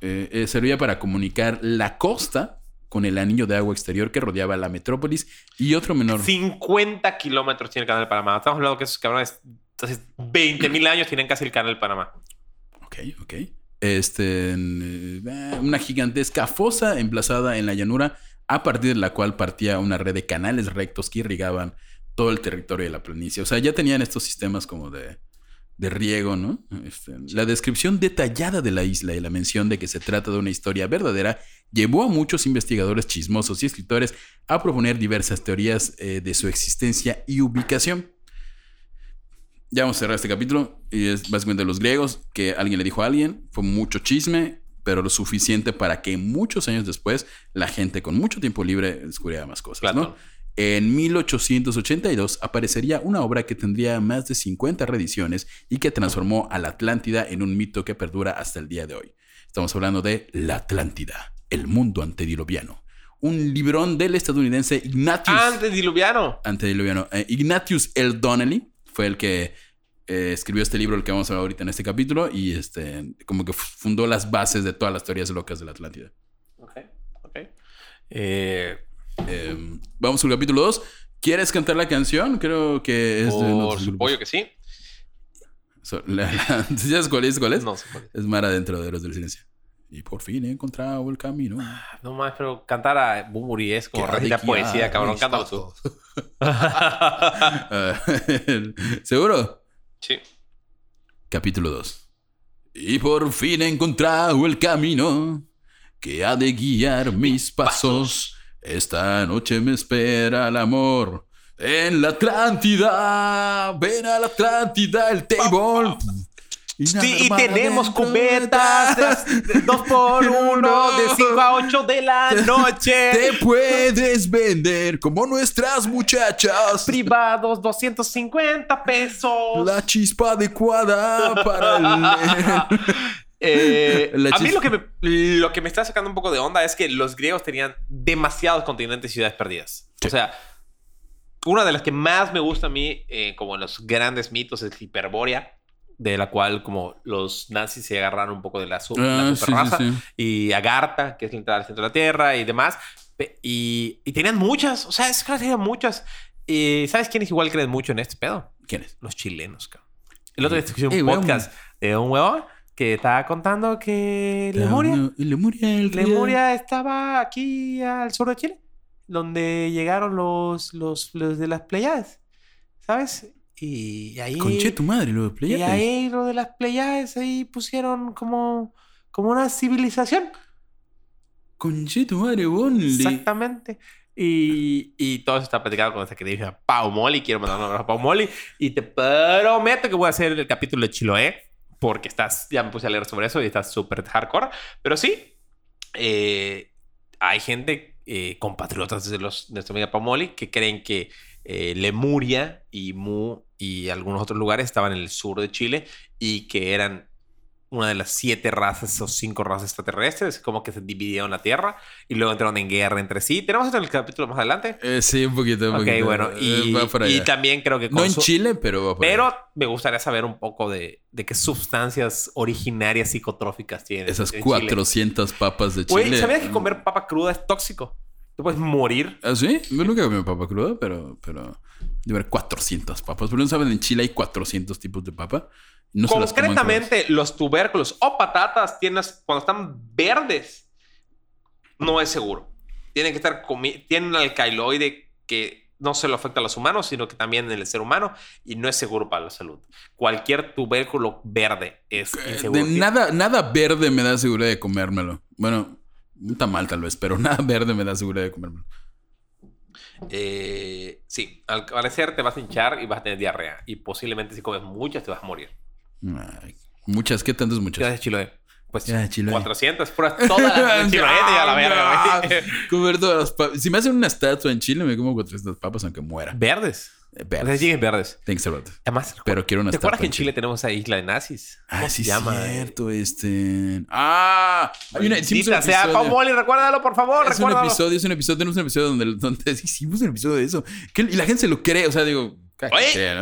Eh, eh, servía para comunicar la costa con el anillo de agua exterior que rodeaba la metrópolis y otro menor. 50 kilómetros tiene el canal de Panamá. Estamos hablando que esos cabrones, entonces 20 mil años tienen casi el canal de Panamá. Ok, ok. Este, eh, una gigantesca fosa emplazada en la llanura, a partir de la cual partía una red de canales rectos que irrigaban todo el territorio de la planicie. O sea, ya tenían estos sistemas como de, de riego, ¿no? Este, la descripción detallada de la isla y la mención de que se trata de una historia verdadera llevó a muchos investigadores chismosos y escritores a proponer diversas teorías eh, de su existencia y ubicación. Ya vamos a cerrar este capítulo y es básicamente los griegos que alguien le dijo a alguien, fue mucho chisme, pero lo suficiente para que muchos años después la gente con mucho tiempo libre descubriera más cosas. ¿no? En 1882 aparecería una obra que tendría más de 50 reediciones y que transformó a la Atlántida en un mito que perdura hasta el día de hoy. Estamos hablando de La Atlántida, el mundo antediluviano. Un librón del estadounidense Ignatius Antediluviano. antediluviano. Eh, Ignatius L. Donnelly fue el que eh, escribió este libro, el que vamos a ver ahorita en este capítulo, y este, como que fundó las bases de todas las teorías locas de la Atlántida. Ok, ok. Eh, Eh, vamos al capítulo 2. ¿Quieres cantar la canción? Creo que es uno de por supuesto que sí. So- la- la- [LAUGHS] ¿Sabes cuál es? ¿Cuál es? No sé cuál es. Es Mara dentro de los del silencio. Y por fin he encontrado el camino. No más, pero cantar a Bumburi es como recitar poesía, guiar cabrón. Cántalo tú. Ah, [LAUGHS] ¿Seguro? sí. Capítulo 2. Y por fin he encontrado el camino que ha de guiar mis pasos. Esta noche me espera el amor en la Atlántida. Ven a la Atlántida, el table. Sí, y tenemos cubetas dos por [LAUGHS] uno de 5 a 8 de la noche. Te puedes vender como nuestras muchachas. Privados 250 pesos. La chispa adecuada para el... [LAUGHS] Eh, La a mí lo que, me, lo que me está sacando un poco de onda es que los griegos tenían demasiados continentes y ciudades perdidas. Sí. O sea, una de las que más me gusta a mí, eh, como en los grandes mitos, es Hiperbórea, de la cual como los nazis se agarraron un poco de la, su- la Ah, sí, superraza. sí, sí. y Agartha, que es la entrada al centro de la Tierra y demás. Y, y tenían muchas, o sea, es que tenían muchas. Y ¿sabes quiénes igual creen mucho en este pedo? ¿Quién es? Los chilenos, cabrón. El otro día escuché un Eh, weón. podcast de un huevón que estaba contando que Lemuria, Lemuria, el río. Lemuria estaba aquí al sur de Chile, donde llegaron los, los, los de las Pleiades, ¿sabes? Y ahí... Conche tu madre, lo de y Pleiades. ahí lo de las Pleiades, ahí pusieron como, como una civilización. Conche tu madre, bon. Exactamente. Y, y todo eso está platicado con esta que dije Pau Molly. Quiero mandar un abrazo a Pau Molly. Y te prometo que voy a hacer el capítulo de Chiloé. Porque estás, ya me puse a leer sobre eso y está súper hardcore. Pero sí, eh, hay gente, eh, compatriotas de, los, de nuestra amiga Pau Molly, que creen que eh, Lemuria y Mu y algunos otros lugares estaban en el sur de Chile y que eran una de las siete razas o cinco razas extraterrestres, como que se dividieron la Tierra y luego entraron en guerra entre sí. Tenemos esto en el capítulo más adelante. Eh, sí, un poquito, un Ok, poquito. bueno, Eh, y, y también creo que... No en Chile, pero va por Pero allá. me gustaría saber un poco de, de qué sustancias originarias psicotróficas tienen. Esas en Chile. 400 papas de Chile. Güey, ¿sabías que comer papa cruda es tóxico? Te puedes morir. ¿Ah, sí? Yo nunca comí papa cruda, pero... pero... Debe haber 400 papas. Pero no saben, en Chile hay 400 tipos de papa. No Concretamente, los tubérculos o patatas tienes, cuando están verdes, no es seguro. Tienen que estar tienen un alcaloide que no solo afecta a los humanos, sino que también en el ser humano y no es seguro para la salud. Cualquier tubérculo verde es inseguro. de nada, nada verde me da seguridad de comérmelo. Bueno, un tamal tal vez, pero [LAUGHS] nada verde me da seguridad de comérmelo. Eh, sí, al parecer te vas a hinchar y vas a tener diarrea. Y posiblemente si comes muchas te vas a morir. Ay, muchas, ¿qué tantas muchas? Gracias, Chiloé. Pues Ya, Chiloé. 400, puras todas las de Chiloé, ya a la verga, güey. Comer todas las papas. Si me hacen una estatua en Chile, me como 400 papas aunque muera. Verdes. Eh, O sea, verdes. lleguen verdes. Tiene que ser verdes. Además, Pero quiero una ¿te acuerdas que en Chile tenemos esa isla de nazis? ¿Cómo Ah, sí, llama? cierto, este. ¡Ah! Hay una, hicimos un sea, episodio. Pau Molly, recuérdalo, por favor, Es un recuérdalo. episodio, es un episodio, tenemos un episodio donde, donde [LAUGHS] hicimos un episodio de eso. Que- y la gente se lo cree, o sea, digo.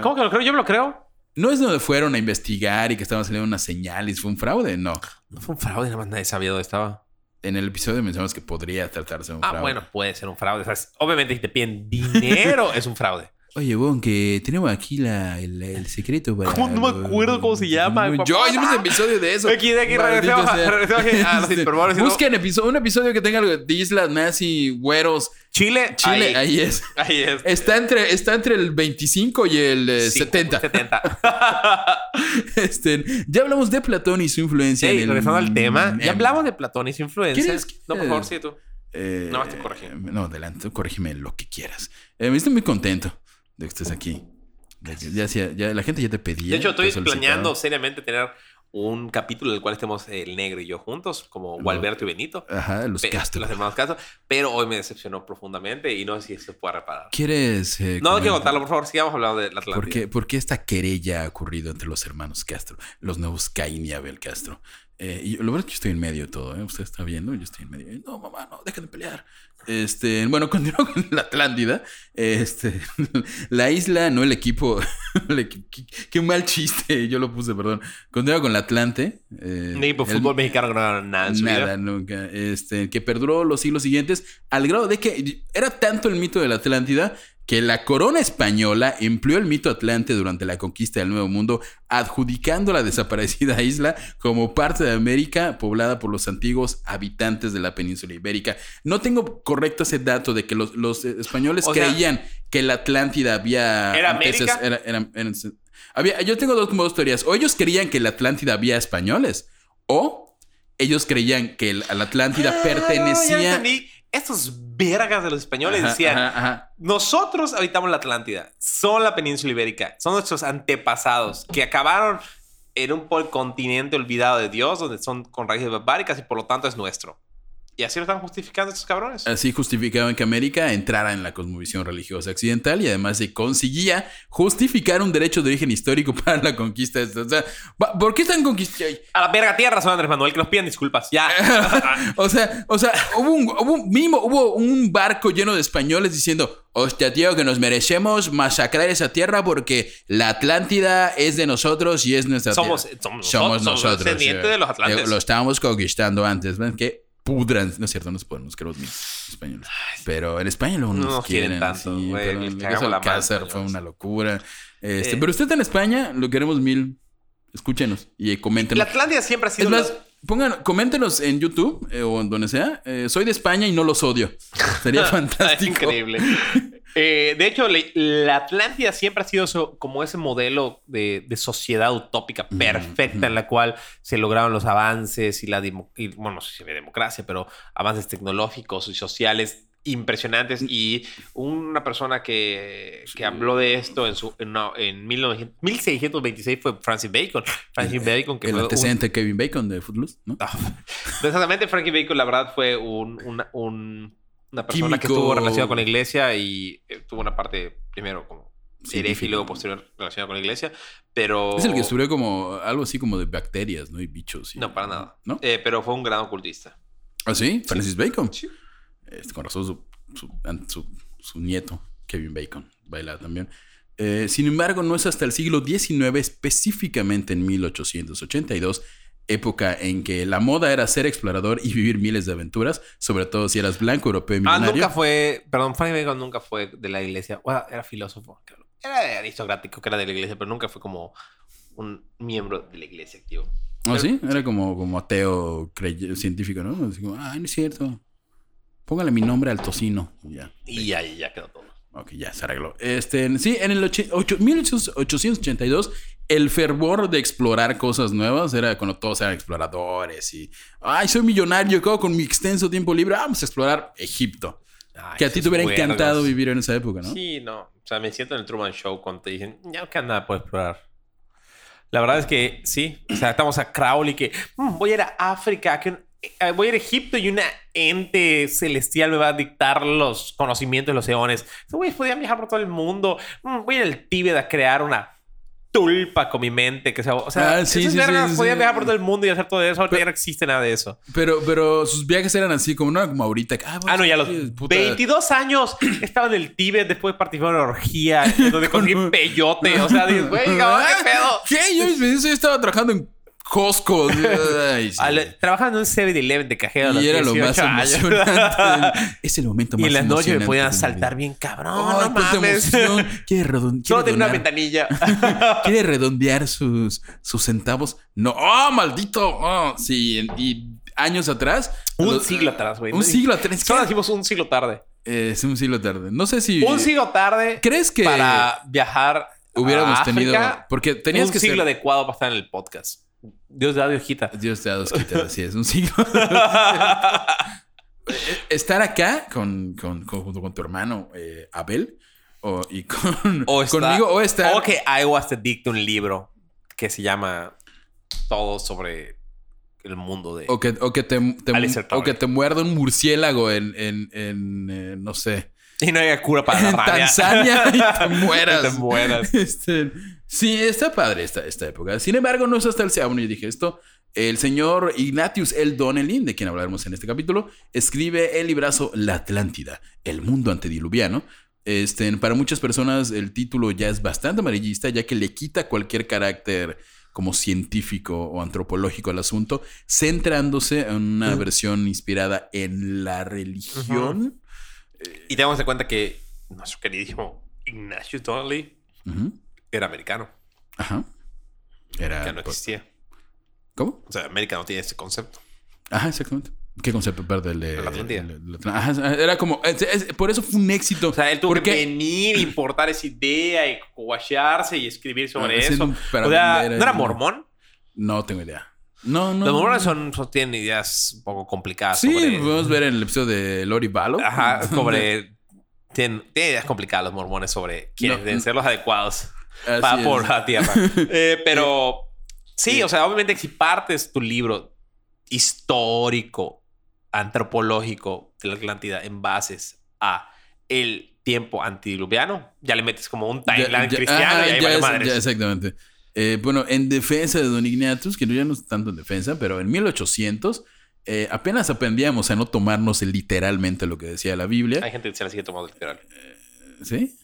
¿cómo que lo creo? Yo me lo creo. No es donde fueron a investigar y que estaban saliendo unas señales, fue un fraude, no. No fue un fraude, nada más nadie sabía dónde estaba. en el episodio mencionamos que podría tratarse de un Ah, fraude. bueno, puede ser un fraude. O sea, es- obviamente, si te piden dinero, [LAUGHS] es un fraude. Oye, Bon, que tenemos aquí la, el, el secreto para... ¿Cómo? No me acuerdo cómo se llama, Yo, hicimos un episodio de eso. [LAUGHS] Aquí, de aquí, Maldito regresemos a- los [LAUGHS] no- Busquen episodio, un episodio que tenga algo de islas nazi, güeros, Chile, Chile, ahí, ahí, es. [LAUGHS] ahí es. Está entre, está entre el 25 y el eh, Cinco, 70. 70. Este, ya hablamos de Platón y su influencia Sí, en el... regresando al tema. en- Ya hablamos de Platón y su influencia. ¿Quieres- No, por favor, sí, tú. Eh, más te corregí. No, adelante, corrígeme lo que quieras. Eh, me estoy muy contento de que estés aquí. Que Ya, hacía- ya la gente ya te pedía. De hecho, estoy planeando seriamente tener un capítulo en el cual estemos el negro y yo juntos, como Gualberto y Benito. Ajá, los Castro. Los hermanos Castro. Pero hoy me decepcionó profundamente y no sé si esto se puede reparar. ¿Quieres.? eh, No, quiero comentar contarlo, por favor. Sigamos hablando de la Atlántida. ¿Por qué, por qué esta querella ha ocurrido entre los hermanos Castro? Los nuevos Caín y Abel Castro. Eh, y lo verdad es que yo estoy en medio de todo. ¿eh? Usted está viendo, yo estoy en medio. No, mamá, no, dejen de pelear. Este, [LAUGHS] bueno, continúo con la Atlántida. Este, [LAUGHS] la isla, no el equipo. [LAUGHS] qué, qué mal chiste, yo lo puse, perdón. Continúa con la Atlante. eh, equipo de fútbol mexicano no nada Nada, vida. nunca. Este, que perduró los siglos siguientes al grado de que era tanto el mito de la Atlántida que la corona española empleó el mito atlante durante la conquista del Nuevo Mundo, adjudicando la desaparecida [LAUGHS] isla como parte de América poblada por los antiguos habitantes de la península ibérica. No tengo correcto ese dato de que los, los, eh, españoles O sea, creían que la Atlántida había... ¿Era América? era- era- había- yo tengo dos, como dos teorías. O ellos creían que la Atlántida había españoles, o ellos creían que la Atlántida Ah, pertenecía. ya. Estos vergas de los españoles Ajá, decían: ajá, ajá. Nosotros habitamos la Atlántida, son la península ibérica, son nuestros antepasados que acabaron en un continente olvidado de Dios, donde son con raíces barbáricas y por lo tanto es nuestro. Y así lo están justificando estos cabrones. Así justificaban que América entrara en la cosmovisión religiosa occidental y además se conseguía justificar un derecho de origen histórico [LAUGHS] para la conquista. de O sea, ¿por qué están conquistando? A la verga tierra, son Andrés Manuel, que nos pidan disculpas. Ya. [LAUGHS] o sea, o sea, hubo un, hubo un- mínimo, hubo un barco lleno de españoles diciendo, hostia, tío, que nos merecemos masacrar esa tierra porque la Atlántida es de nosotros y es nuestra Somos- tierra. somos somos nosotros, somos descendientes de los atlantes. Lo estábamos conquistando antes. ¿ven? Que pudran. No es cierto, no se pueden, nos queremos mil españoles. Pero en España luego No nos quieren quieren. tanto, sí, les el caso Alcázar fue una locura. Este, Eh. pero usted está en España, lo queremos mil. Escúchenos y coméntenos. La Atlántida siempre ha sido. Es más, la- pongan, coméntenos en YouTube eh, o en donde sea. eh, soy de España y no los odio. Sería [LAUGHS] [LAUGHS] fantástico. Increíble. Eh, de hecho, le- la Atlántida siempre ha sido como ese modelo de, de sociedad utópica perfecta en la cual se lograron los avances y la y, bueno, no sé si había democracia, pero avances tecnológicos y sociales impresionantes y una persona que, que habló de esto en su en, una- en 1900 1626 fue Francis Bacon Francis Bacon que El fue un- antecedente de Kevin Bacon de Footloose, ¿no? no. [LAUGHS] Exactamente, Frankie Bacon, la verdad, fue un- una, un- una persona que Químico. estuvo relacionada con la iglesia y eh, tuvo una parte, primero, como hereje y luego posterior relacionada con la iglesia, pero... Es el que estudió como algo así como de bacterias, ¿no? Y bichos. y- No, para nada. ¿No? Eh, pero fue un gran ocultista. ¿Ah, sí? Francis Bacon. Sí. Este, con razón su, su, an- su- su nieto, Kevin Bacon, baila también. Eh, sin embargo, no es hasta el siglo XIX, específicamente en 1882, época en que la moda era ser explorador y vivir miles de aventuras, sobre todo si eras blanco, europeo y Ah, millonario. nunca fue... Perdón, Frankie Bacon nunca fue de la iglesia. Bueno, era filósofo. Era aristocrático, que era de la iglesia, pero nunca fue como un miembro de la iglesia activo. ¿Ah, sí? Era como, como ateo científico, ¿no? Así como, ay, no es cierto. Póngale mi nombre al tocino. Y ya. Y ahí ya quedó todo. Ok, ya se arregló. Este, sí, en el ocho- ocho- 1882, el fervor de explorar cosas nuevas era cuando todos eran exploradores y, ay, soy millonario, ¿qué hago con mi extenso tiempo libre? Vamos a explorar Egipto. Ay, que a ti te hubiera encantado vivir en esa época, ¿no? Sí, no. O sea, me siento en el Truman Show cuando te dicen, ya no queda nada por explorar. La verdad es que sí. O sea, estamos a Crowley que "Mm, voy a ir a África, que un- voy a ir a Egipto y una ente celestial me va a dictar los conocimientos de los eones. Güey, podían viajar por todo el mundo. Mm, voy a ir al Tíbet a crear una tulpa con mi mente. Que sea, o sea, Ah, sí, esas sí, vergas sí, podían viajar por todo el mundo y hacer todo eso. Ahorita ya no existe nada de eso. Pero, pero sus viajes eran así, como no era como ahorita. Ah, Ah, no, ya los puta. 22 años [CLEARS THROAT] estaba en el Tíbet después de participar en una orgía [LAUGHS] donde conseguí peyote. O sea, dices, güey, [LAUGHS] cabrón, qué pedo. ¿Qué? Yo, yo estaba trabajando en Costco. [LAUGHS] Ay, sí. Al- trabajando en un 7-Eleven de cajero a Y era lo 18 más años. emocionante. [LAUGHS] es el momento y más en las noches me emocionante podían saltar bien cabrón. No mames. emoción. [LAUGHS] Quiere, redon- quiere Solo tenía una ventanilla. quiere redondear sus, sus centavos. No, ¡oh, maldito! Oh, sí, y años atrás. un los- siglo atrás, güey. Un siglo atrás. Solo decimos un siglo tarde. Eh, es un siglo tarde. No sé si. Un siglo tarde ¿Crees que para viajar hubiéramos a África, tenido. Porque tenías un que siglo ser. adecuado para estar en el podcast. Dios da, Dios quita. Dios te da dos quitas, así es. Un siglo. [LAUGHS] Estar acá con, con, con- junto con tu hermano eh, Abel o, y con, O está- conmigo o estar. O que Iowa te dicte un libro que se llama Todo sobre el mundo de... O que, o que te, te- o que te muerda un murciélago en, en, en, eh, no sé, Y no hay cura para la en rabia. Tanzania y te [LAUGHS] mueras. Te mueras. [LAUGHS] Este, sí, está padre esta, esta época. Sin embargo, no es hasta el segundo. Y dije esto. El señor Ignatius L. Donnelly, de quien hablaremos en este capítulo, escribe el librazo La Atlántida, el mundo antediluviano. Este, para muchas personas el título ya es bastante amarillista, ya que le quita cualquier carácter como científico o antropológico al asunto, centrándose en una versión inspirada en la religión. Y tenemos en cuenta que nuestro queridísimo Ignatius Donnelly Ujú. Era americano. Ajá. Era. Que no existía. ¿Cómo? O sea, América no tiene ese concepto. Ajá, exactamente. ¿Qué concepto perde el de La ajá, era como. es- es- por eso fue un éxito. O sea, él tuvo Porque- que venir, importar esa idea y guayarse y escribir sobre Ah, eso. para o sea, vender ¿no era mormón? No tengo idea. No, no. Los mormones no. son, son- tienen ideas un poco complicadas. Sí, sobre- podemos ver en el episodio de Lori Balo. Ajá, [LAUGHS] sobre. Tienen, tienen ideas complicadas los mormones sobre quiénes No, deben ser los adecuados para por la tierra. [LAUGHS] Eh, pero sí, o sea, obviamente si partes tu libro histórico, antropológico de la Atlántida en bases a el tiempo antidiluviano, ya le metes como un timeline cristiano y ahí ya vale es- madres. ya, exactamente. Eh, bueno, en defensa de Don Ignatius, que ya no es tanto en defensa, pero en 1800 eh, apenas aprendíamos a no tomarnos literalmente lo que decía la Biblia. Hay gente que se la sigue tomando literal. ¿Sí?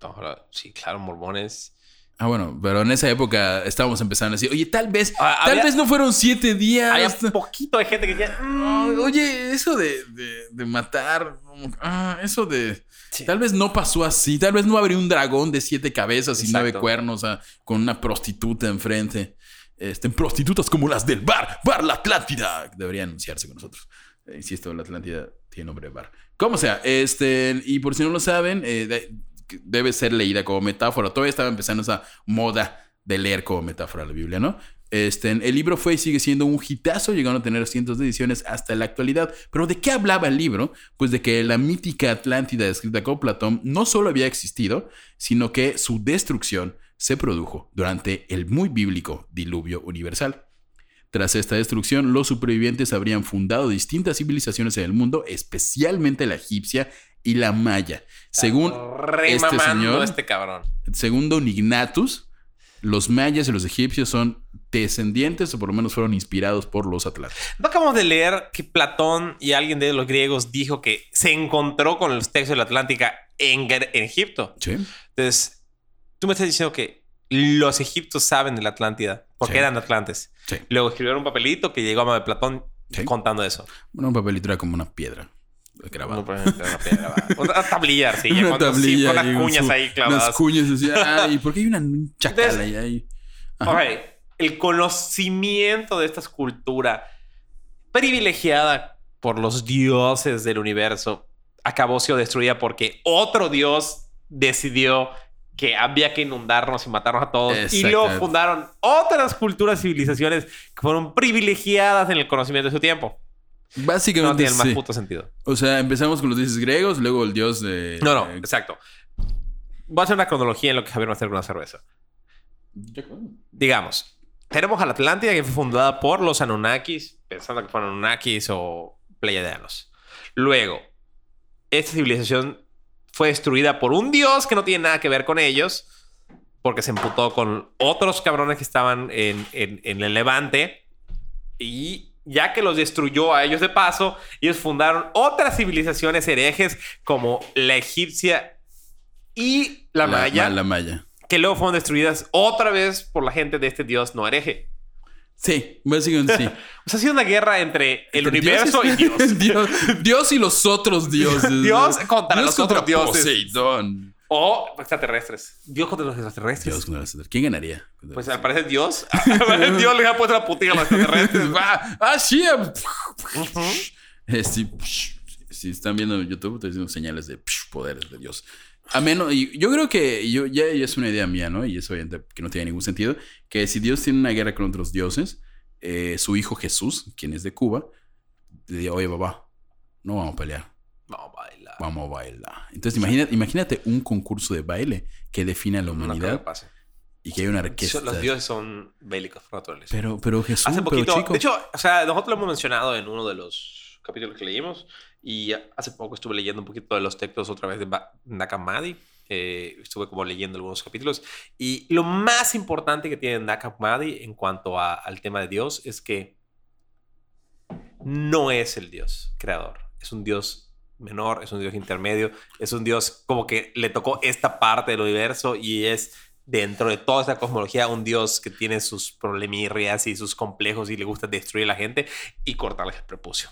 Ahora, sí, claro, mormones. Ah, bueno, pero en esa época estábamos empezando a decir, oye, tal vez, Ah, tal había- vez no fueron siete días. Hay un poquito de gente que decía. "Mm, Oye, eso de, de- de matar, ah, eso de... Sí. Tal vez no pasó así, tal vez no habría un dragón de siete cabezas y nueve cuernos ah, con una prostituta enfrente. Este, prostitutas como las del bar, Bar La Atlántida. Debería anunciarse con nosotros. Eh, insisto, La Atlántida tiene nombre de bar. Como sea, este, y por si no lo saben, eh, de- debe ser leída como metáfora. Todavía estaba empezando esa moda de leer como metáfora la Biblia, ¿no? Este, el libro fue y sigue siendo un hitazo, llegando a tener cientos de ediciones hasta la actualidad. Pero ¿de qué hablaba el libro? Pues de que la mítica Atlántida escrita por Platón no solo había existido, sino que su destrucción se produjo durante el muy bíblico diluvio universal. Tras esta destrucción, los supervivientes habrían fundado distintas civilizaciones en el mundo, especialmente la egipcia y la maya. Según este señor- este cabrón. según Don Ignatus, los mayas y los egipcios son descendientes o por lo menos fueron inspirados por los atlantes. No acabamos de leer que Platón y alguien de los griegos dijo que se encontró con los textos de la Atlántica en, Egipto. ¿Sí? Entonces, tú me estás diciendo que los egipcios saben de la Atlántida porque Sí. eran atlantes. Sí. Luego escribieron un papelito que llegó a mano de Platón Sí. contando eso. Bueno, un papelito era como una piedra grabada. No, [LAUGHS] una tablilla, sí. Una con, sí, tablilla con las cuñas su- ahí clavadas. Unas cuñas así. Ay, ¿por qué hay una un [LAUGHS] chacal Entonces- ahí? ahí? El conocimiento de esta escultura privilegiada por los dioses del universo acabó siendo destruida porque otro dios decidió que había que inundarnos y matarnos a todos. Y luego fundaron otras culturas, civilizaciones que fueron privilegiadas en el conocimiento de su tiempo. No Básicamente tiene el más sí. puto sentido. O sea, empezamos con los dioses griegos, luego el dios de... No, no, eh, exacto. Voy a hacer una cronología en lo que Javier va a hacer con una cerveza. Digamos, tenemos a la Atlántida que fue fundada por los Anunnakis, pensando que fueron Anunnakis o Pleiadianos. Luego, esta civilización fue destruida por un dios que no tiene nada que ver con ellos, porque se emputó con otros cabrones que estaban en, en- en el Levante. Y ya que los destruyó a ellos de paso, ellos fundaron otras civilizaciones herejes como la egipcia y la, maya La maya. que luego fueron destruidas otra vez por la gente de este dios no hereje. Sí, básicamente sí. [LAUGHS] O sea, ha sido una guerra entre el Entre universo y Dios. [LAUGHS] Dios. Dios y los otros dioses. Dios contra Dios los otros dioses. Poseidón. O extraterrestres. Dios contra los extraterrestres. Dios contra los- ¿Quién ganaría? Pues al parecer Dios. [LAUGHS] Parecer Dios le ha puesto la putilla a los extraterrestres. [LAUGHS] ah, ah, sí. Eh, sí, si están viendo en YouTube, estoy diciendo señales de psh, poderes de Dios. A menos, y yo creo que yo, ya, ya es una idea mía, ¿no? Y es obviamente que no tiene ningún sentido. Que si Dios tiene una guerra con otros dioses, eh, su hijo Jesús, quien es de Cuba, le diga, oye, papá, no vamos a pelear, No, baila. vamos a bailar. Entonces, imagínate, imagínate un concurso de baile que define a la No humanidad que pase. y que hay una orquesta. Los dioses son bélicos por naturaleza. Pero, pero Jesús, Hace pero poquito, chico. de hecho, o sea, nosotros lo hemos mencionado en uno de los capítulos que leímos y hace poco estuve leyendo un poquito de los textos otra vez de Nakamadi. eh, estuve como leyendo algunos capítulos y lo más importante que tiene Nakamadi en cuanto a- al tema de Dios es que no es el Dios creador, es un Dios menor, es un Dios intermedio, es un Dios como que le tocó esta parte del universo y es dentro de toda esta cosmología un Dios que tiene sus problemirrias y sus complejos y le gusta destruir a la gente y cortarles el prepucio.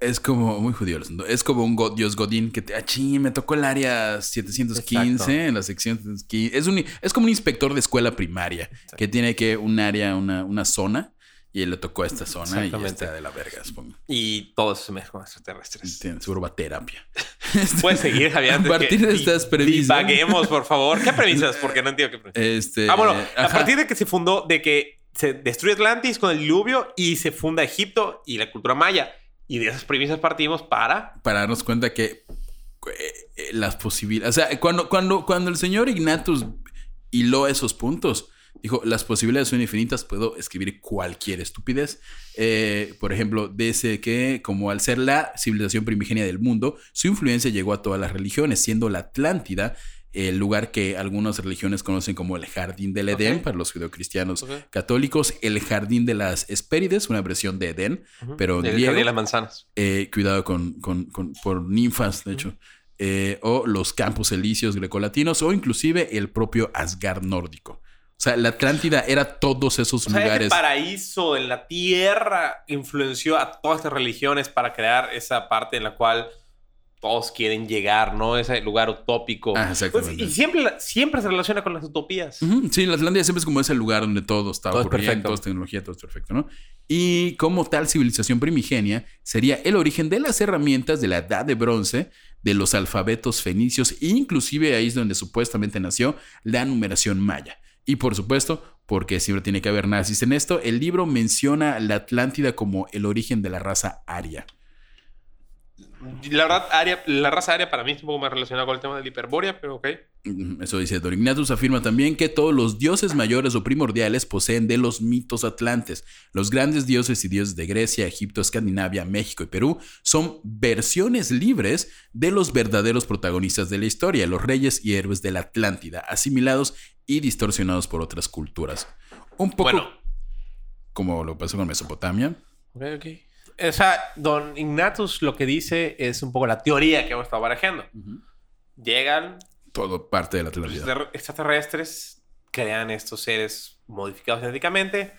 Es como muy judío. Es como un dios godín que te... Ah, ching, me tocó el área 715 Exacto. en la sección 715. Es, un, es como un inspector de escuela primaria que tiene que un área, una, una zona y él le tocó a esta zona y Exactamente. está de la verga, supongo. Y todo eso se mezcla con extraterrestres. Tiene- seguro va a terapia. [LAUGHS] Puedes seguir, Javier. A partir de estas premisas. Divaguemos, por favor. ¿Qué premisas? Porque no entiendo qué premisas. Este, Ah, bueno, a partir de que se fundó, de que se destruye Atlantis con el diluvio y se funda Egipto y la cultura maya. Y de esas premisas partimos para... para darnos cuenta que eh, eh, las posibilidades, o sea, cuando, cuando, cuando el señor Ignatius hiló esos puntos, dijo, las posibilidades son infinitas, puedo escribir cualquier estupidez. Eh, por ejemplo, dice que como al ser la civilización primigenia del mundo, su influencia llegó a todas las religiones, siendo la Atlántida el lugar que algunas religiones conocen como el jardín del Edén para los judeocristianos católicos, el jardín de las Hespérides, una versión de Edén, pero El jardín de las manzanas. Eh, cuidado con, con- con- por ninfas, de hecho. Eh, o los campos elíseos grecolatinos, o inclusive el propio Asgard nórdico. O sea, la Atlántida era todos esos O sea, este lugares. paraíso en la tierra influenció a todas estas religiones para crear esa parte en la cual todos quieren llegar, ¿no? Ese lugar utópico. Ah, exactamente. Pues, y siempre, siempre se relaciona con las utopías. Sí, la Atlántida siempre es como ese lugar donde todo está Todo es perfecto. todo es tecnología, todo es perfecto, ¿no? Y como tal civilización primigenia sería el origen de las herramientas de la edad de bronce, de los alfabetos fenicios, e inclusive ahí es donde supuestamente nació la numeración maya. Y por supuesto, porque siempre tiene que haber nazis en esto, el libro menciona la Atlántida como el origen de la raza aria. La verdad, aria, la raza aria para mí es un poco más relacionada con el tema de la hiperbórea, pero ok. Eso dice Don Ignatius. Afirma también que todos los dioses mayores o primordiales poseen de los mitos atlantes. Los grandes dioses y dioses de Grecia, Egipto, Escandinavia, México y Perú son versiones libres de los verdaderos protagonistas de la historia, los reyes y héroes de la Atlántida, asimilados y distorsionados por otras culturas. Un poco Bueno. como lo pasó con Mesopotamia. Ok, ok. O sea, Don Ignatius lo que dice es un poco la teoría que hemos estado barajando. Llegan Todo parte de la los Atlántida. extrater- extraterrestres, crean estos seres modificados genéticamente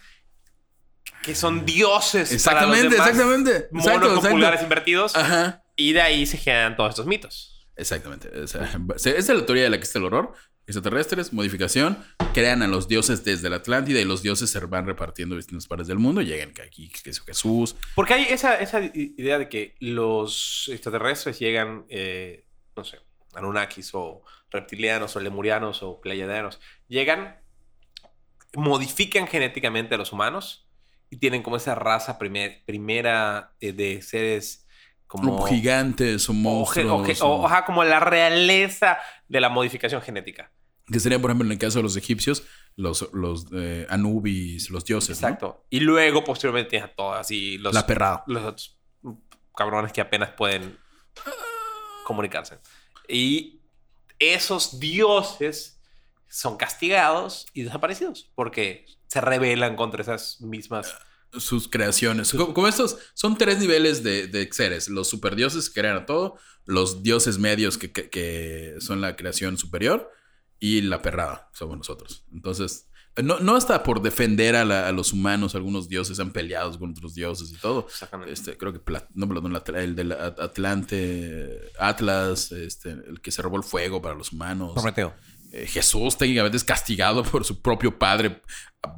que son dioses. Exactamente, para los demás exactamente. Monos Exacto, con exacto. pulgares invertidos. Ajá. Y de ahí se generan todos estos mitos. Exactamente. O sea, [LAUGHS] esa es la teoría de la que está el horror. Extraterrestres, modificación, crean a los dioses desde la Atlántida y los dioses se van repartiendo en distintas partes del mundo. Llegan aquí, que es Jesús. Porque hay esa, esa idea de que los extraterrestres llegan, eh, no sé, Anunnakis o reptilianos o lemurianos o pleiadianos, llegan, modifican genéticamente a los humanos y tienen como esa raza primer- primera eh, de seres como... Como gigantes o monstruos. o o- o- ajá, como la realeza de la modificación genética. que serían, por ejemplo, en el caso de los egipcios, los, los eh, Anubis, los dioses. ¿no? Exacto. Y luego, posteriormente, tienes a todos así los... La perrada. los otros cabrones que apenas pueden comunicarse. Y esos dioses son castigados y desaparecidos porque se rebelan contra esas mismas. Sus creaciones. Como, como estos son tres niveles de, de seres: los superdioses que crean a todo, los dioses medios que, que- que son la creación superior y la perrada, somos nosotros. Entonces, No, no hasta por defender a, la- a los humanos, algunos dioses han peleado con otros dioses y todo. Exactamente. Este, creo que Pla- no, perdón, el del At- Atlante, Atlas, este, el que se robó el fuego para los humanos. Prometeo. Eh, Jesús técnicamente es castigado por su propio padre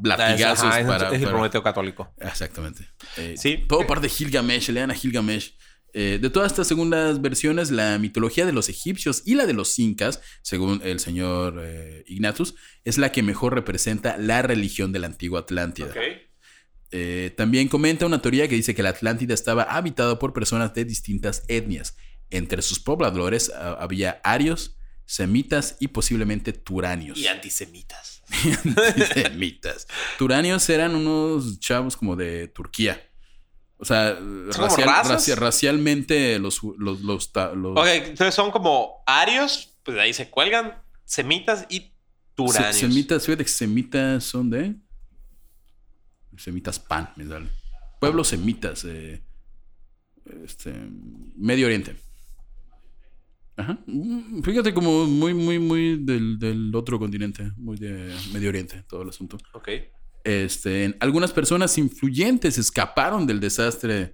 latigazos Ajá, es, para, es el para- Prometeo católico. Exactamente. Eh, Sí. Todo parte de Gilgamesh, lean a Gilgamesh. Eh, de todas estas segundas versiones, la mitología de los egipcios y la de los incas, según el señor Ignatius, es la que mejor representa la religión de la antigua Atlántida. Eh, también comenta una teoría que dice que la Atlántida estaba habitada por personas de distintas etnias. Entre sus pobladores ah, había arios, semitas y posiblemente turanios. Y antisemitas. [LAUGHS] Semitas. Turanios eran unos chavos como de Turquía. O sea, racial- racialmente los, los, los, ta- los- Ok, entonces son como arios, pues de ahí se cuelgan, semitas y se- turanios. Semitas, fíjate que semitas son de. Semitas pan, me sale. Pueblos semitas. eh, este, Medio Oriente. Ajá. Mm, Fíjate como muy, muy, muy del, del otro continente. Muy de Medio Oriente, todo el asunto. Ok. Este, algunas personas influyentes escaparon del desastre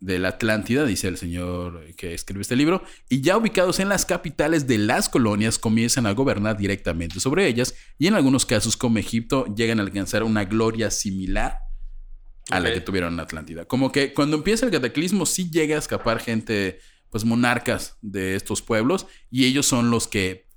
de la Atlántida, dice el señor que escribió este libro, y ya ubicados en las capitales de las colonias comienzan a gobernar directamente sobre ellas y en algunos casos como Egipto llegan a alcanzar una gloria similar a la que tuvieron en Atlántida. Como que cuando empieza el cataclismo sí llega a escapar gente, pues monarcas de estos pueblos y ellos son los que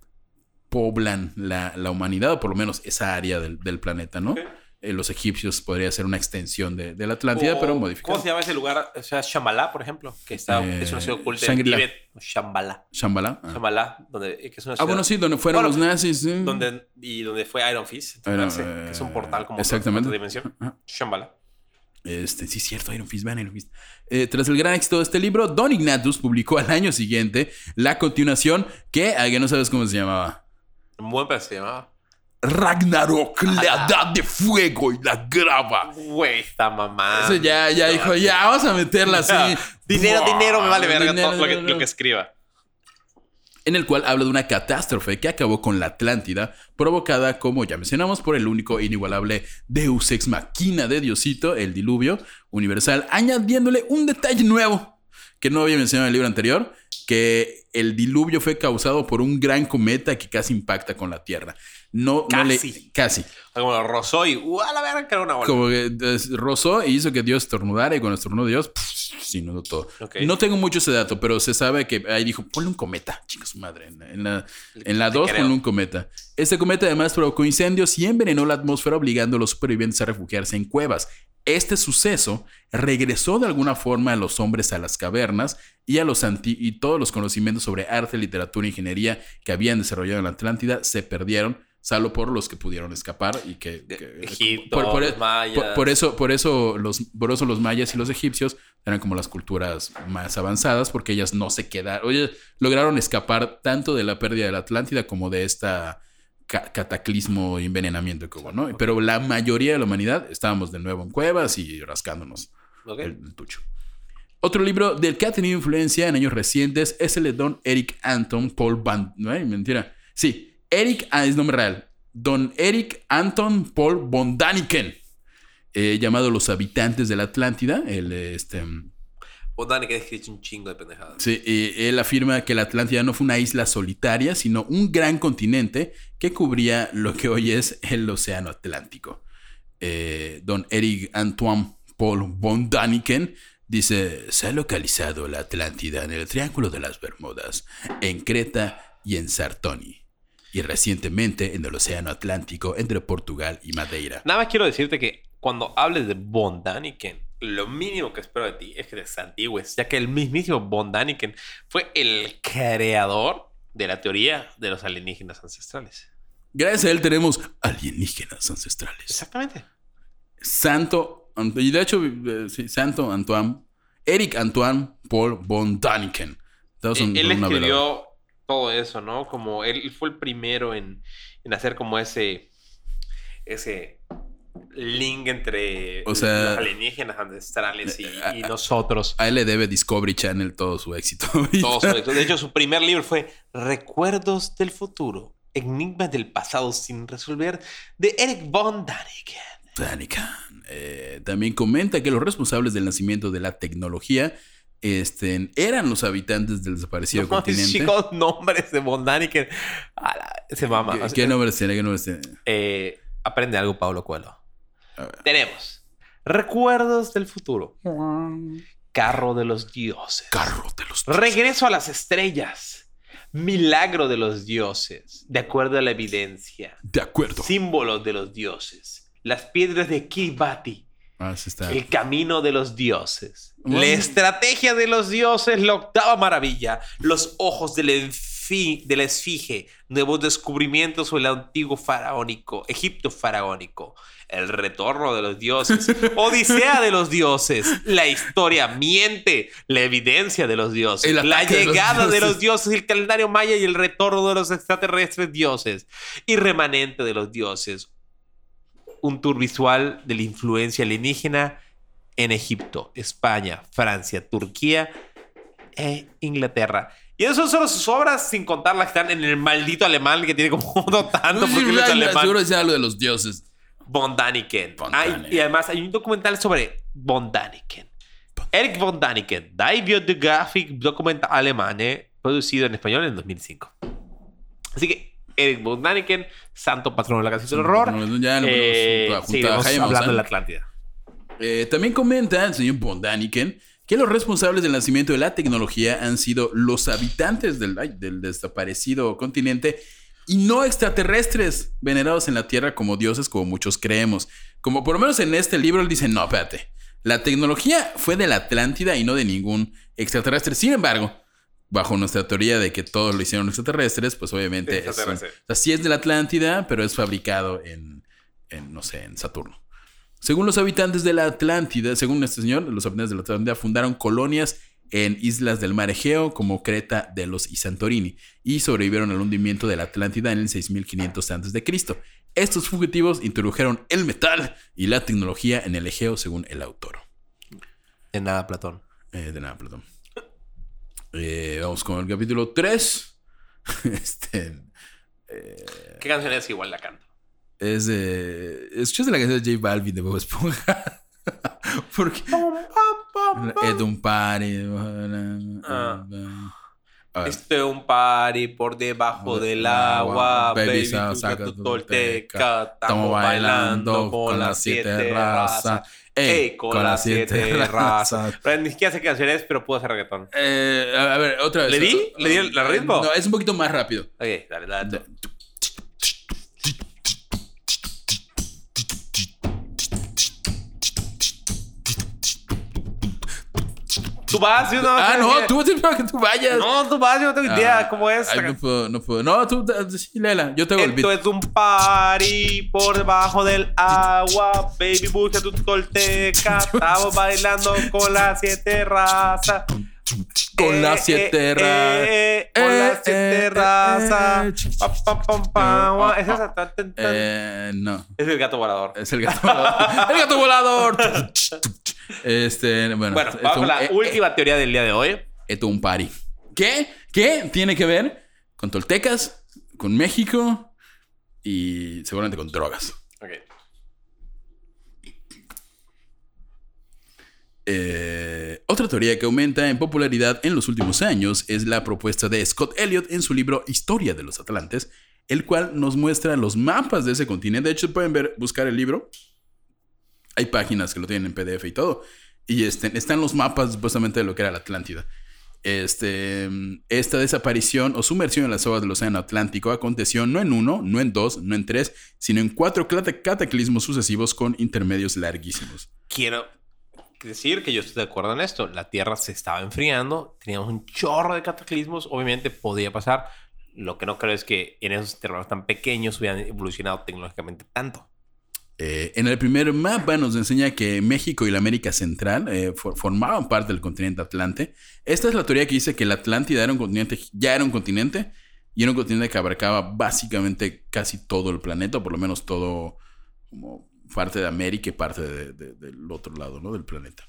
poblan la, la humanidad, o por lo menos esa área del, del planeta, ¿no? Ok. Eh, los egipcios podría ser una extensión de, de la Atlántida, O- pero ¿Cómo modificada. se llama ese lugar? O sea, Shambhala, por ejemplo, que está, Eh, es una ciudad oculta en. Tíbet. Shambhala. Shambhala. Ah. Shambhala, donde, que es una Ah, ciudad bueno, sí, donde fueron Bueno, los nazis. sí. donde, y donde fue Iron Fist, Iron- entrenarse, que es un portal como exactamente. otra dimensión. Shambhala. Este, sí, cierto, Iron Fist, vean Iron Fist. Eh, tras el gran éxito de este libro, Don Ignatius publicó al año siguiente la continuación que, alguien no sabes cómo se llamaba. Buen se llamaba. Ragnarok, la edad de fuego y la grava. Güey, está mamá. Ese ya, ya dijo, ya, vamos a meterla así. [LAUGHS] Dinero, dinero, me vale verga todo lo que, dinero. lo que escriba. En el cual habla de una catástrofe que acabó con la Atlántida, provocada, como ya mencionamos, por el único e inigualable Deus ex machina de Diosito, el diluvio universal, añadiéndole un detalle nuevo que no había mencionado en el libro anterior, que el diluvio fue causado por un gran cometa que casi impacta con la Tierra. No, no le- Casi. casi. Como lo rozó y ¡uh, a la verga! Que era una bola. Como que eh, rozó y hizo que Dios estornudara y cuando estornudó Dios, se inundó todo. No tengo mucho ese dato, pero se sabe que ahí dijo, ponle un cometa, chinga su madre. En la, en la, en la Te 2 creo. ponle un cometa. Este cometa además provocó incendios y envenenó la atmósfera obligando a los supervivientes a refugiarse en cuevas. Este suceso regresó de alguna forma a los hombres a las cavernas y a los anti y todos los conocimientos sobre arte, literatura e ingeniería que habían desarrollado en la Atlántida se perdieron, salvo por los que pudieron escapar y que, Egipto, por, mayas. por- eso, por eso los, por eso los mayas y los egipcios eran como las culturas más avanzadas, porque ellas no se quedaron, oye, lograron escapar tanto de la pérdida de la Atlántida como de esta ca- cataclismo y envenenamiento que hubo, ¿no? Pero la mayoría de la humanidad estábamos de nuevo en cuevas y rascándonos el, el tucho. Otro libro del que ha tenido influencia en años recientes es el de Don Eric Anton Paul Van... No, mentira. Sí, Eric, ah, es nombre real. Don Eric Anton Paul von Daniken, eh, llamado Los Habitantes de la Atlántida. El, este, Botani que ha escrito un chingo de pendejadas. sí, él afirma que la Atlántida no fue una isla solitaria, sino un gran continente que cubría lo que hoy es el Océano Atlántico. Eh, don Eric Antoine Paul von Daniken dice, se ha localizado la Atlántida en el Triángulo de las Bermudas, en Creta y en Sartoni, y recientemente en el Océano Atlántico entre Portugal y Madeira. Nada más quiero decirte que cuando hables de Von Daniken, lo mínimo que espero de ti es que te santigües, ya que el mismísimo Von Daniken fue el creador de la teoría de los alienígenas ancestrales. Gracias a él tenemos alienígenas ancestrales. Exactamente. Santo, y de hecho, eh, sí, Santo Antoine, Eric Antoine Paul von Daniken. Eh, él velada. escribió todo eso, ¿no? Como él fue el primero en, en hacer como ese ese link entre O sea, los alienígenas ancestrales y, nosotros. A él le debe Discovery Channel todo su éxito. [LAUGHS] Todos son- de hecho, su primer libro fue Recuerdos del futuro Enigmas del pasado sin resolver de Eric von Daniken. Daniken, eh, también comenta que los responsables del nacimiento de la tecnología este, eran los habitantes del desaparecido No continente. chicos, [LAUGHS] nombres de. A la- Se mama. ¿Qué, qué nombres tiene? ¿Qué nombres tiene? Eh, aprende algo, Pablo Coelho. Tenemos Recuerdos del futuro. Carro de los dioses. Carro de los Regreso a las estrellas. Milagro de los dioses. De acuerdo a la evidencia. De acuerdo. Símbolos de los dioses. Las piedras de Kiribati. Ah, sí está. El camino de los dioses. Bueno. La estrategia de los dioses, la octava maravilla. Los ojos de la, enfi- de la esfinge. Nuevos descubrimientos sobre el antiguo faraónico, Egipto faraónico. El retorno de los dioses. [LAUGHS] Odisea de los dioses. La historia miente. La evidencia de los dioses. La ataque de los llegada de los dioses. dioses. El calendario maya y el retorno de los extraterrestres dioses. Y remanente de los dioses un tour visual de la influencia alienígena en Egipto, España, Francia, Turquía e Inglaterra. Y eso son solo sus obras, sin contar las que están en el maldito alemán, que tiene como [LAUGHS] no tanto, porque él es alemán. Seguro decía algo de los dioses. Von Daniken. Von y- además hay un documental sobre Von Daniken. Eric Von Daniken, Die Biographic Documental Alemán, eh, producido en español en 2005. Así que Eric Von Daniken, santo patrono de la canción del horror. Ya lo Eh, junto a seguiremos Jaime hablando Maussan. de la Atlántida. Eh, también comenta el señor Von Daniken que los responsables del nacimiento de la tecnología han sido los habitantes del, ay, del desaparecido continente y no extraterrestres venerados en la Tierra como dioses, como muchos creemos. Como por lo menos en este libro él dice, no, espérate, la tecnología fue de la Atlántida y no de ningún extraterrestre. Sin embargo, bajo nuestra teoría de que todos lo hicieron extraterrestres, pues obviamente es, un- Extraterrestre. o sea, sí es de la Atlántida, pero es fabricado en, en, no sé, en Saturno. Según los habitantes de la Atlántida, según este señor, los habitantes de la Atlántida fundaron colonias en islas del mar Egeo como Creta, Delos y Santorini y sobrevivieron al hundimiento de la Atlántida en el 6500 a.C. Estos fugitivos introdujeron el metal y la tecnología en el Egeo según el autor. De nada, Platón. Eh, de nada, Platón. Eh, vamos con el capítulo 3. [LAUGHS] este ¿Qué canción es igual la canto? Es de. Escuchaste la canción de J Balvin de Bob Esponja. [LAUGHS] Porque. Es de un party. Ah. Este es un party por debajo del agua. Baby, tú saca tu tolteca. Estamos bailando con las siete razas. Ey, con las siete [LAUGHS] razas. Pero ni siquiera sé qué canción es, pero puedo hacer reggaetón. Eh, a a ver, otra vez. ¿Le di? ¿Le di el- el ritmo? No, es un poquito más rápido. Ok, dale, dale. Tú vas, yo no. Ah, no, tú tú vayas. No, tú vas, yo no tengo idea Ah, cómo es. ay, no puedo, no puedo. No, tú, sí, léela. Yo te el Esto es un party por debajo del agua. Baby, busca tu tolteca. [LAUGHS] Estamos bailando con las siete razas. Con las eh, siete razas. Con las siete eh, razas. eh, pam. oh, ¿Es esa? Eh, no. Es el gato volador. Es el gato volador. [LAUGHS] [LAUGHS] ¡El gato volador! [LAUGHS] Este, bueno. Bueno, vamos con la última teoría del día de hoy. Esto un party. ¿Qué? ¿Qué tiene que ver con toltecas, con México y seguramente con drogas? Ok. Eh, otra teoría que aumenta en popularidad en los últimos años es la propuesta de Scott Elliot en su libro Historia de los Atlantes, el cual nos muestra los mapas de ese continente. De hecho, pueden ver, buscar el libro. Hay páginas que lo tienen en PDF y todo. Y este, están los mapas supuestamente de lo que era la Atlántida. Este, esta desaparición o sumersión en las aguas del Océano Atlántico aconteció no en uno, no en dos, no en tres, sino en cuatro cata- cataclismos sucesivos con intermedios larguísimos. Quiero decir que yo estoy de acuerdo en esto. La Tierra se estaba enfriando, teníamos un chorro de cataclismos, obviamente podía pasar. Lo que no creo es que en esos terrenos tan pequeños hubieran evolucionado tecnológicamente tanto. Eh, en el primer mapa nos enseña que México y la América Central eh, for- formaban parte del continente Atlante. Esta es la teoría que dice que la Atlántida era un continente, ya era un continente y era un continente que abarcaba básicamente casi todo el planeta, o por lo menos todo como parte de América y parte de- de- del otro lado ¿no? del planeta.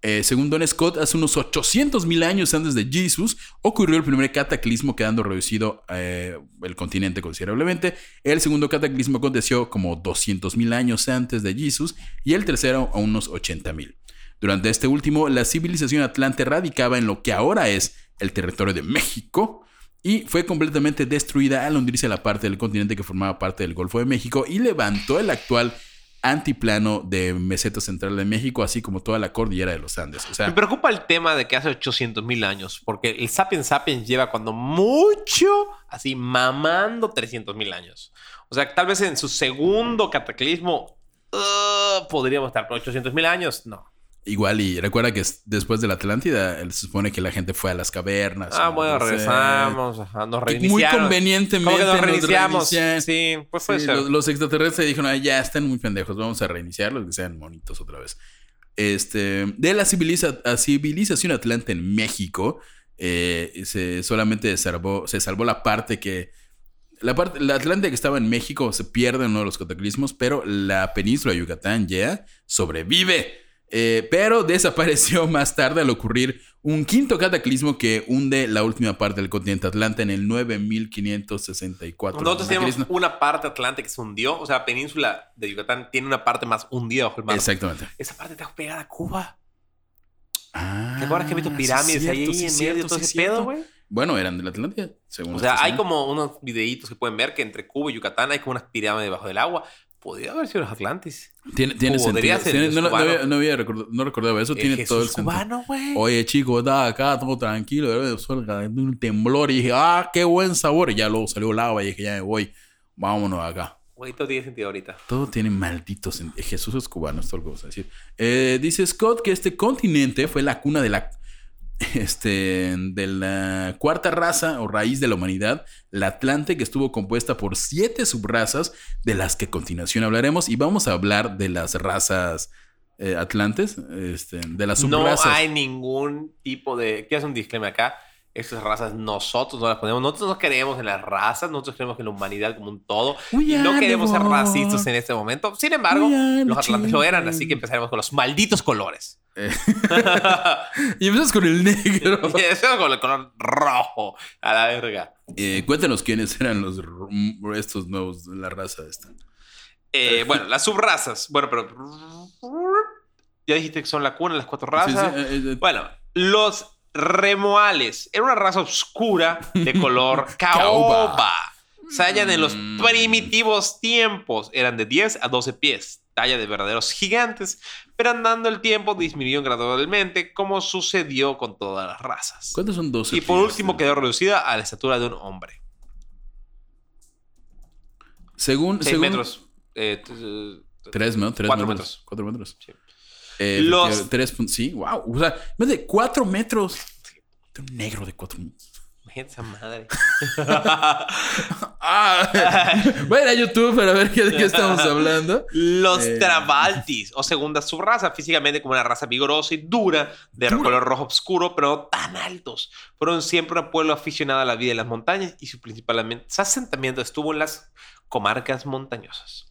Eh, según Don Scott, hace unos 800 mil años antes de Jesús ocurrió el primer cataclismo quedando reducido eh, el continente considerablemente. El segundo cataclismo aconteció como 200 mil años antes de Jesús y el tercero a unos 80 mil. Durante este último, la civilización atlante radicaba en lo que ahora es el territorio de México y fue completamente destruida al hundirse la parte del continente que formaba parte del Golfo de México y levantó el actual antiplano de meseta central de México, así como toda la cordillera de los Andes. O Me sea, preocupa el tema de que hace 800 mil años, porque el Sapiens Sapiens lleva cuando mucho, así mamando 300 mil años. O sea, tal vez en su segundo cataclismo uh, podríamos estar por 800 mil años. No. Igual, y recuerda que es- después de la Atlántida, se supone que la gente fue a las cavernas. Ah, ¿no? bueno, regresamos, ajá, nos reiniciaron. Muy convenientemente. ¿Cómo que nos nos reiniciamos? reinician. Sí, pues puede Sí, ser. los, los extraterrestres dijeron, "Ah, ya están muy pendejos, vamos a reiniciarlos, que sean monitos otra vez. Este, de la civiliza- civilización atlante en México, eh, se, solamente salvó, se salvó la parte que... La parte, la Atlante que estaba en México se pierde en uno de los cataclismos, pero la península de Yucatán ya sobrevive. Eh, pero desapareció [LAUGHS] más tarde al ocurrir un quinto cataclismo que hunde la última parte del continente Atlante en el 9564. Nosotros tenemos Cataclismo. una parte atlante que se hundió. O sea, la península de Yucatán tiene una parte más hundida bajo el mar. Exactamente. Esa parte está pegada a Cuba. Ah, ¿Te acuerdas que he visto sí, pirámides cierto, ahí sí, en medio de todo sí, ese pedo, güey? Bueno, eran de la Atlántida, según O sea, hay como unos videitos que pueden ver que entre Cuba y Yucatán hay como unas pirámides debajo del agua. Podría haber sido los Atlantis. Tiene, tiene sentido. Tiene- no, no había, no, había record- no recordaba eso. El tiene Jesús todo el sentido. cubano, güey. Oye, chico, estaba acá todo tranquilo, de repente, un temblor y dije, ah, qué buen sabor. Y ya luego salió lava y dije, ya me voy, vámonos acá. Güey, todo tiene sentido ahorita. Todo tiene malditos sentido. Jesús es cubano, esto es lo que vamos a decir. Eh, dice Scott que este continente fue la cuna de la, [LAUGHS] este, de la cuarta raza o raíz de la humanidad, la Atlante, que estuvo compuesta por siete subrazas, de las que a continuación hablaremos. Y vamos a hablar de las razas eh, atlantes, este, de las No subrazas. hay ningún tipo de. Quiero hacer un disclaimer acá. Estas razas nosotros no las ponemos. Nosotros no creemos en las razas. Nosotros creemos en la humanidad como un todo. Y no queremos ser racistas en este momento. Sin embargo, los atlantes lo eran. Así que empezaremos con los malditos colores. [LAUGHS] Y empezamos con el negro. [LAUGHS] y eso con el color rojo. A la verga. Eh, cuéntanos quiénes eran los estos nuevos, la raza esta. Eh, [LAUGHS] bueno, las subrazas. Bueno, pero. Ya dijiste que son la cuna, las cuatro razas. Sí, sí, eh, eh, Bueno, los remoales. Era una raza oscura de color Caoba. caoba. Se hallan en los Mm. primitivos tiempos. Eran de 10 a 12 pies. Talla de verdaderos gigantes. Pero andando el tiempo disminuyó gradualmente, como sucedió con todas las razas. ¿Cuántos son 12? Y por último quedó reducida a la estatura de un hombre. Según, 6 según- metros. eh, eh, Tres, ¿no? Tres Cuatro metros. metros. Cuatro metros. Sí. Eh, Los- tres sí, wow. O sea, más de cuatro metros. Un negro de cuatro metros. [LAUGHS] Esa madre. [LAUGHS] Ah, voy a ir a YouTube para ver qué, de qué estamos hablando. Los Eh. Trabaltis, o segunda subraza, físicamente como una raza vigorosa y dura, de Dura. color rojo oscuro, pero no tan altos. Fueron siempre un pueblo aficionado a la vida en las montañas y su principal asentamiento estuvo en las comarcas montañosas.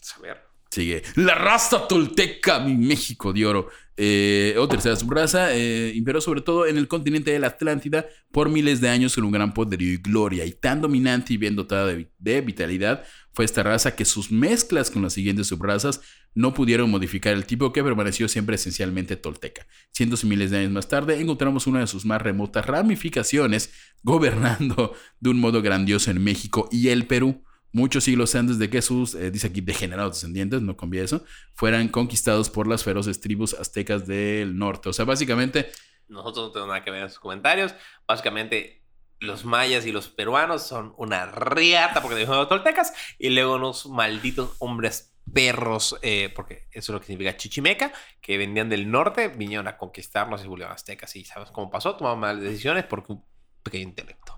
Saber. Sigue. La raza tolteca, mi México de oro. Eh, o tercera subraza, eh, imperó sobre todo en el continente de la Atlántida por miles de años con un gran poderío y gloria. Y tan dominante y bien dotada de, de vitalidad fue esta raza que sus mezclas con las siguientes subrazas no pudieron modificar el tipo que permaneció siempre esencialmente tolteca. Cientos y miles de años más tarde encontramos una de sus más remotas ramificaciones gobernando de un modo grandioso en México y el Perú muchos siglos antes de que sus, eh, dice aquí, degenerados descendientes, no cambia eso, fueran conquistados por las feroces tribus aztecas del norte. O sea, básicamente, Nosotros no tenemos nada que ver en sus comentarios. Básicamente, los mayas y los peruanos son una riata porque dijeron los toltecas y luego unos malditos hombres perros, eh, porque eso es lo que significa chichimeca, que venían del norte, vinieron a conquistarnos y volvieron aztecas. Y sabes cómo pasó, tomaron malas decisiones porque un pequeño intelecto.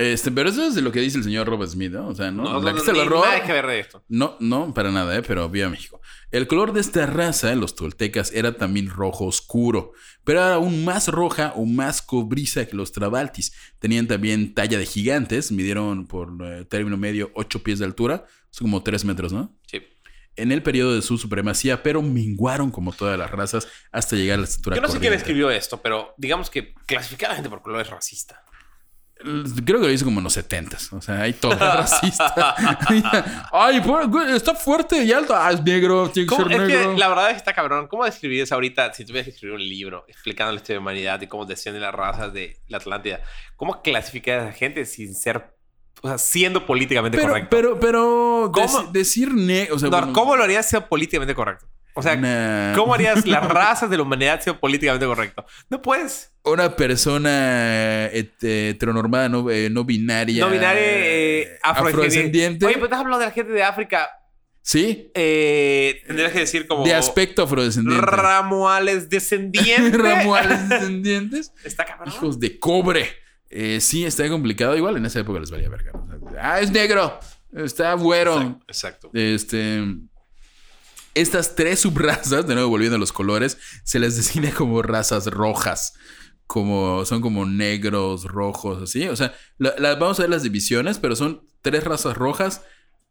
Este, pero eso es de lo que dice el señor Robert Smith, ¿no? O sea, ¿no? No, La no, que se lo ni roba- nada que ver de esto. No, no, para nada, ¿eh? pero viva México. El color de esta raza, los toltecas, era también rojo oscuro, pero era aún más roja o más cobriza que los trabaltis. Tenían también talla de gigantes, midieron por eh, término medio 8 pies de altura, son como 3 metros, ¿no? Sí. en el periodo de su supremacía, pero minguaron como todas las razas hasta llegar a la estatura Yo no sé quién escribió esto, pero digamos que clasificar a la gente por color es racista. Creo que lo hizo como en los 70 O sea, hay todo racista. [LAUGHS] Ay, está fuerte y alto. Ah, es negro, tiene que ¿Cómo- ser es negro. que la verdad es que está cabrón. ¿Cómo describirías ahorita, si tuvieras que escribir un libro explicando la historia de la humanidad y cómo descienden las razas de la Atlántida? ¿Cómo clasificar a esa gente sin ser, o sea, siendo políticamente Pero, correcto? pero, pero ¿Cómo? dec- decir negro. O sea, No, bueno, ¿Cómo lo harías siendo políticamente correcto? O sea, ¿cómo harías las [LAUGHS] razas de la humanidad siendo políticamente correcto? No puedes. una persona het- heteronormada, no, eh, no binaria. No binaria eh, afrodescendiente. Oye, pero estás hablando de la gente de África. Sí, Eh, tendrías que decir como... de aspecto afrodescendiente. Ramuales descendiente. [LAUGHS] Ramuales descendientes. Está cabrón. Hijos de cobre. Eh, sí, está complicado. Igual en esa época les valía verga. Sea, ah, es negro. Está güero. Exacto. Este. Estas tres subrazas, de nuevo volviendo a los colores, se les designa como razas rojas. Como, son como negros, rojos, así. O sea, la- la- vamos a ver las divisiones, pero son tres razas rojas,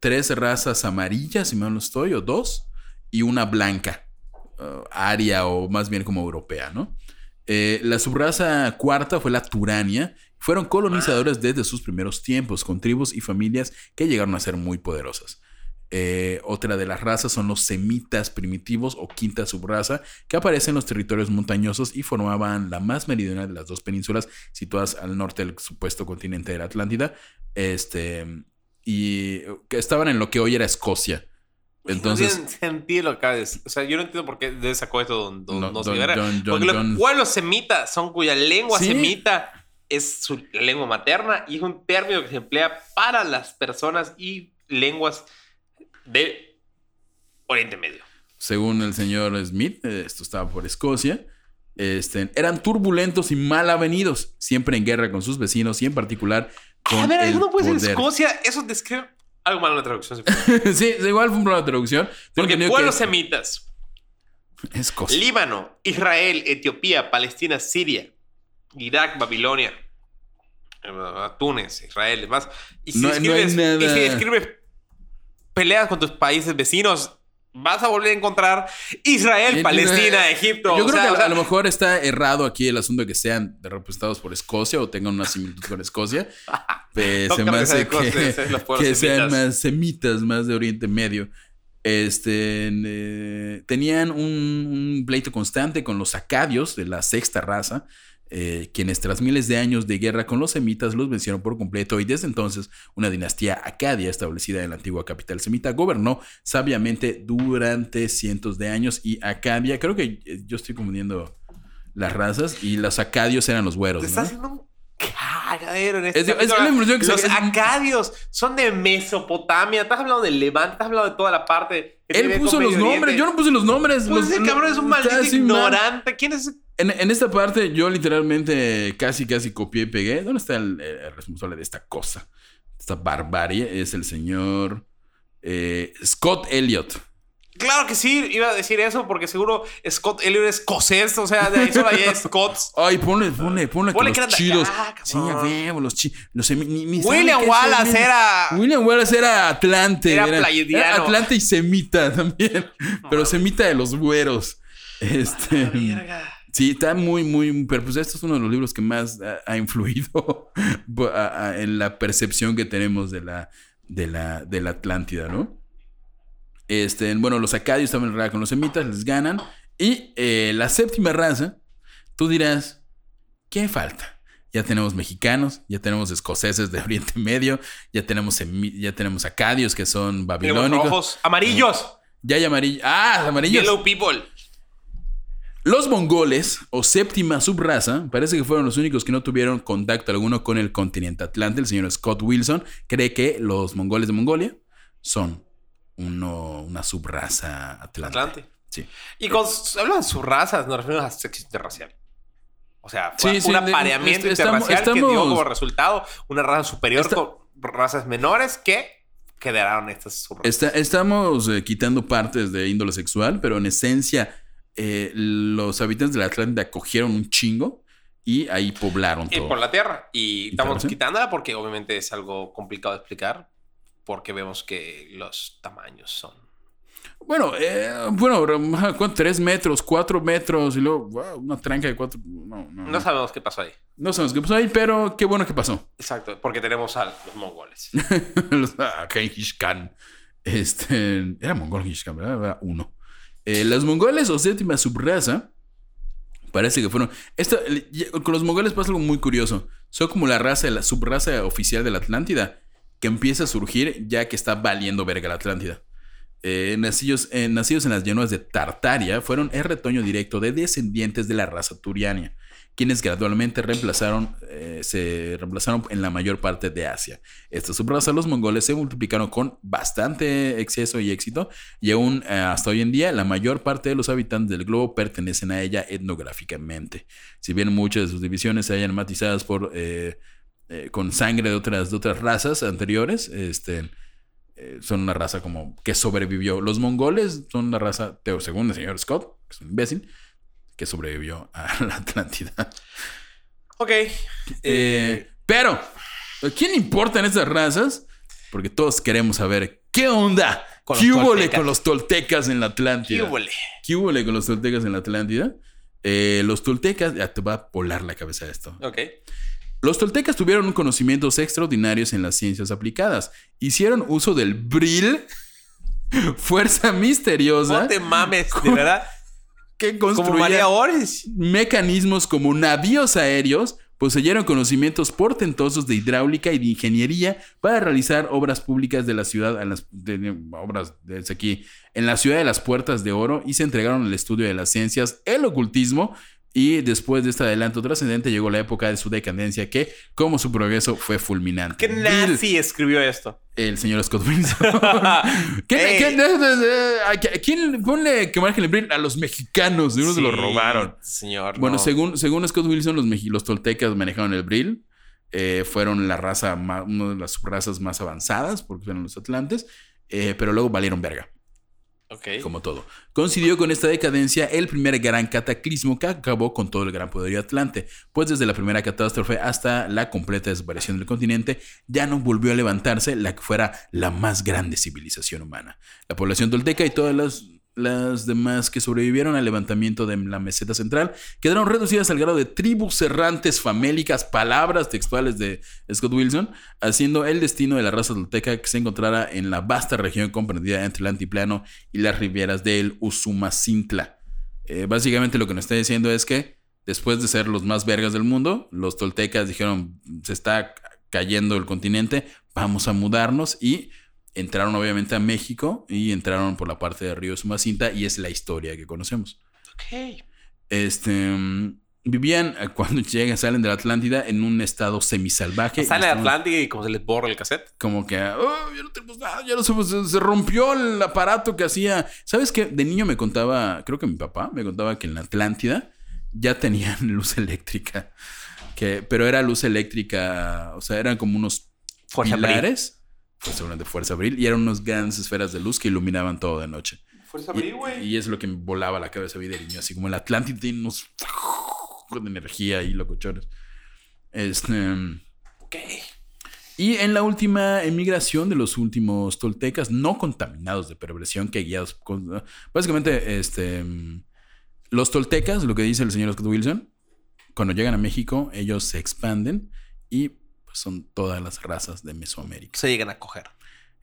tres razas amarillas, si mal no estoy, o dos, y una blanca. uh, aria o más bien como europea, ¿no? Eh, la subraza cuarta fue la Turania. Fueron colonizadores desde sus primeros tiempos, con tribus y familias que llegaron a ser muy poderosas. Eh, otra de las razas son los semitas primitivos o quinta subraza, que aparecen en los territorios montañosos y formaban la más meridional de las dos penínsulas situadas al norte del supuesto continente de la Atlántida. Este, y que estaban en lo que hoy era Escocia. Entonces, No sentido lo que acabas. O sea, yo no entiendo por qué de sacó esto don, don, No, don- don- Porque los pueblos semitas son cuya lengua Sí. semita es su lengua materna y es un término que se emplea para las personas y lenguas de Oriente Medio. según el señor Smith, eh, esto estaba por Escocia, este, eran turbulentos y mal avenidos, siempre en guerra con sus vecinos y en particular con A ver, el eso no puede ser. Escocia. Eso describe algo malo en la traducción. [LAUGHS] sí, igual fue un problema de traducción. Porque pueblos que- semitas, Escocia. Líbano, Israel, Etiopía, Palestina, Siria, Irak, Babilonia, eh, Túnez, Israel, demás. Y si, No- y si escribes peleas con tus países vecinos, vas a volver a encontrar Israel, En- Palestina, eh, Egipto. Yo o creo sea, que o sea, a lo mejor está errado aquí el asunto de que sean representados por Escocia o tengan una similitud con Escocia. [LAUGHS] Eh, No se me hace que, sean más semitas, más de Oriente Medio. Este, eh, tenían un, un pleito constante con los acadios de la sexta raza, eh, quienes tras miles de años de guerra con los semitas los vencieron por completo y desde entonces una dinastía acadia establecida en la antigua capital semita gobernó sabiamente durante cientos de años y Acadia, creo que eh, yo estoy confundiendo las razas y los acadios eran los güeros. ¿no? estás haciendo un cagadero en este Es- Los es- acadios son de Mesopotamia. Estás hablando del Levante, estás hablando de toda la parte. Él puso los nombres, yo no puse los nombres. Pues los- ese cabrón es un maldito ignorante. ¿Quién es En, en esta parte yo literalmente casi casi copié y pegué. ¿Dónde está el, el responsable de esta cosa? Esta barbarie es el señor eh, Scott Elliott. Claro que sí, iba a decir eso porque seguro Scott Elliot es escocés, o sea, de ahí solo hay Scots. [LAUGHS] Ay, ponle, ponle, ponle, Ponle que que los era chidos. acá, sí, ya vemos, los chidos. William Wallace era. William Wallace era Atlante. Era pleiadiano. Atlante y semita [LAUGHS] también. pero semita de los güeros. Este. Verga. Sí, está muy, muy. Pero pues este es uno de los libros que más ha, ha influido [LAUGHS] a- a- en la percepción que tenemos de la, de la, de la Atlántida, ¿no? Este, bueno, los acadios en realidad con los semitas, les ganan. Y eh, la séptima raza, tú dirás, ¿qué falta? Ya tenemos mexicanos, ya tenemos escoceses de Oriente Medio, ya tenemos, ya tenemos acadios que son babilónicos. rojos, amarillos. Ya hay amarillos. Ah, amarillos. Yellow people. Los mongoles, o séptima subraza, parece que fueron los únicos que no tuvieron contacto alguno con el continente atlante. El señor Scott Wilson cree que los mongoles de Mongolia son uno- una subraza atlante. Atlante. Sí. Y cuando hablamos de sus razas, nos referimos a sexo interracial. O sea, fue Sí, sí, un de- apareamiento estamos- interracial que dio estamos- como resultado una raza superior Está- con razas menores que quedaron estas subrazas. Está- estamos eh, quitando partes de índole sexual, pero en esencia eh, los habitantes de la Atlántida cogieron un chingo y ahí poblaron Y todo. por la Tierra. Y estamos sí. quitándola porque obviamente es algo complicado de explicar. Porque vemos que los tamaños son Bueno, eh, bueno, [LAUGHS] ¿cuánto? tres metros, cuatro metros y luego wow, una tranca de cuatro. No, no, No no. sabemos qué pasó ahí. No sabemos qué pasó ahí, pero qué bueno que pasó. Exacto, porque tenemos a los mongoles. [LAUGHS] Los- ah, Genghis Khan. Este, era mongol Khan, ¿verdad? Era uno. Eh, los mongoles o séptima subraza parece que fueron. Esto, con los mongoles pasa algo muy curioso. Son como la raza, la subraza oficial de la Atlántida que empieza a surgir ya que está valiendo verga la Atlántida. Eh, nacidos, eh, nacidos en las llanuras de Tartaria, fueron el retoño directo de descendientes de la raza turiania, quienes gradualmente reemplazaron, eh, se reemplazaron en la mayor parte de Asia. Esta subraza, los mongoles, se multiplicaron con bastante exceso y éxito, y aún eh, hasta hoy en día la mayor parte de los habitantes del globo pertenecen a ella etnográficamente. Si bien muchas de sus divisiones se hayan matizadas por, eh, con sangre de otras, de otras razas anteriores, este, eh, son una raza como que sobrevivió. Los mongoles son una raza, según el señor Scott, que es un imbécil, que sobrevivió a [LAUGHS] la Atlántida. Ok. Eh, pero, ¿a quién importan estas razas? Porque todos queremos saber qué onda. Con ¿Qué hubo toltecas. con los toltecas en la Atlántida? ¿Qué huele? ¿Qué con los toltecas en la Atlántida? Eh, los toltecas, ya te va a volar la cabeza esto. Ok. Los toltecas tuvieron conocimientos extraordinarios en las ciencias aplicadas. Hicieron uso del bril, [LAUGHS] fuerza misteriosa, No te mames, de verdad. que construía mecanismos como navíos aéreos, poseyeron conocimientos portentosos de hidráulica y de ingeniería para realizar obras públicas de la ciudad, en las, de- obras desde aquí, en la ciudad de las Puertas de Oro y se entregaron al estudio de las ciencias, el ocultismo. Y después de este adelanto trascendente llegó la época de su decadencia que, como su progreso, fue fulminante. ¿Qué nazi escribió esto? el señor Scott Wilson. [LAUGHS] ¿Quién, Ey. quién- ponle que brill? A los mexicanos, de uno se lo robaron. Señor. Bueno, no. según, según Scott Wilson, los, los toltecas manejaron el brill. eh, fueron la raza, ma- una de las subrazas más avanzadas, porque fueron los atlantes, eh, pero luego valieron verga, Como todo. Coincidió con esta decadencia el primer gran cataclismo que acabó con todo el gran poderío atlante, pues desde la primera catástrofe hasta la completa desaparición del continente, ya no volvió a levantarse la que fuera la más grande civilización humana. La población tolteca y todas las, las demás que sobrevivieron al levantamiento de la meseta central quedaron reducidas al grado de tribus errantes famélicas, palabras textuales de Scott Wilson, haciendo el destino de la raza tolteca que se encontrara en la vasta región comprendida entre el antiplano y las riberas del Usumacinta. Eh, básicamente lo que nos está diciendo es que después de ser los más vergas del mundo, los toltecas dijeron, se está cayendo el continente, vamos a mudarnos y entraron obviamente a México y entraron por la parte del río Sumacinta y es la historia que conocemos. Ok. Este mm, vivían eh, [LAUGHS] cuando llegan, salen de la Atlántida en un estado semisalvaje. Sale de estaban Atlántica y como se les borra el cassette. Como que, "Oh, ya no tenemos nada, ya no somos, se, rompió el aparato que hacía. ¿Sabes qué? De niño me contaba, creo que mi papá me contaba que en la Atlántida ya tenían [LAUGHS] luz eléctrica. Que, pero era luz eléctrica, o sea, eran como unos pilares. Seguramente Fuerza Abril. Y eran unas grandes esferas de luz que iluminaban todo de noche. Fuerza Y, y es lo que me volaba la cabeza a mí de niño. Así como el Atlántida tiene unos [LAUGHS] de energía y locochones. Este. Ok. Y en la última emigración de los últimos toltecas, no contaminados de perversión, que guiados. con- básicamente, este. Los toltecas, lo que dice el señor Scott Wilson, cuando llegan a México, ellos se expanden y son todas las razas de Mesoamérica. Se llegan a coger.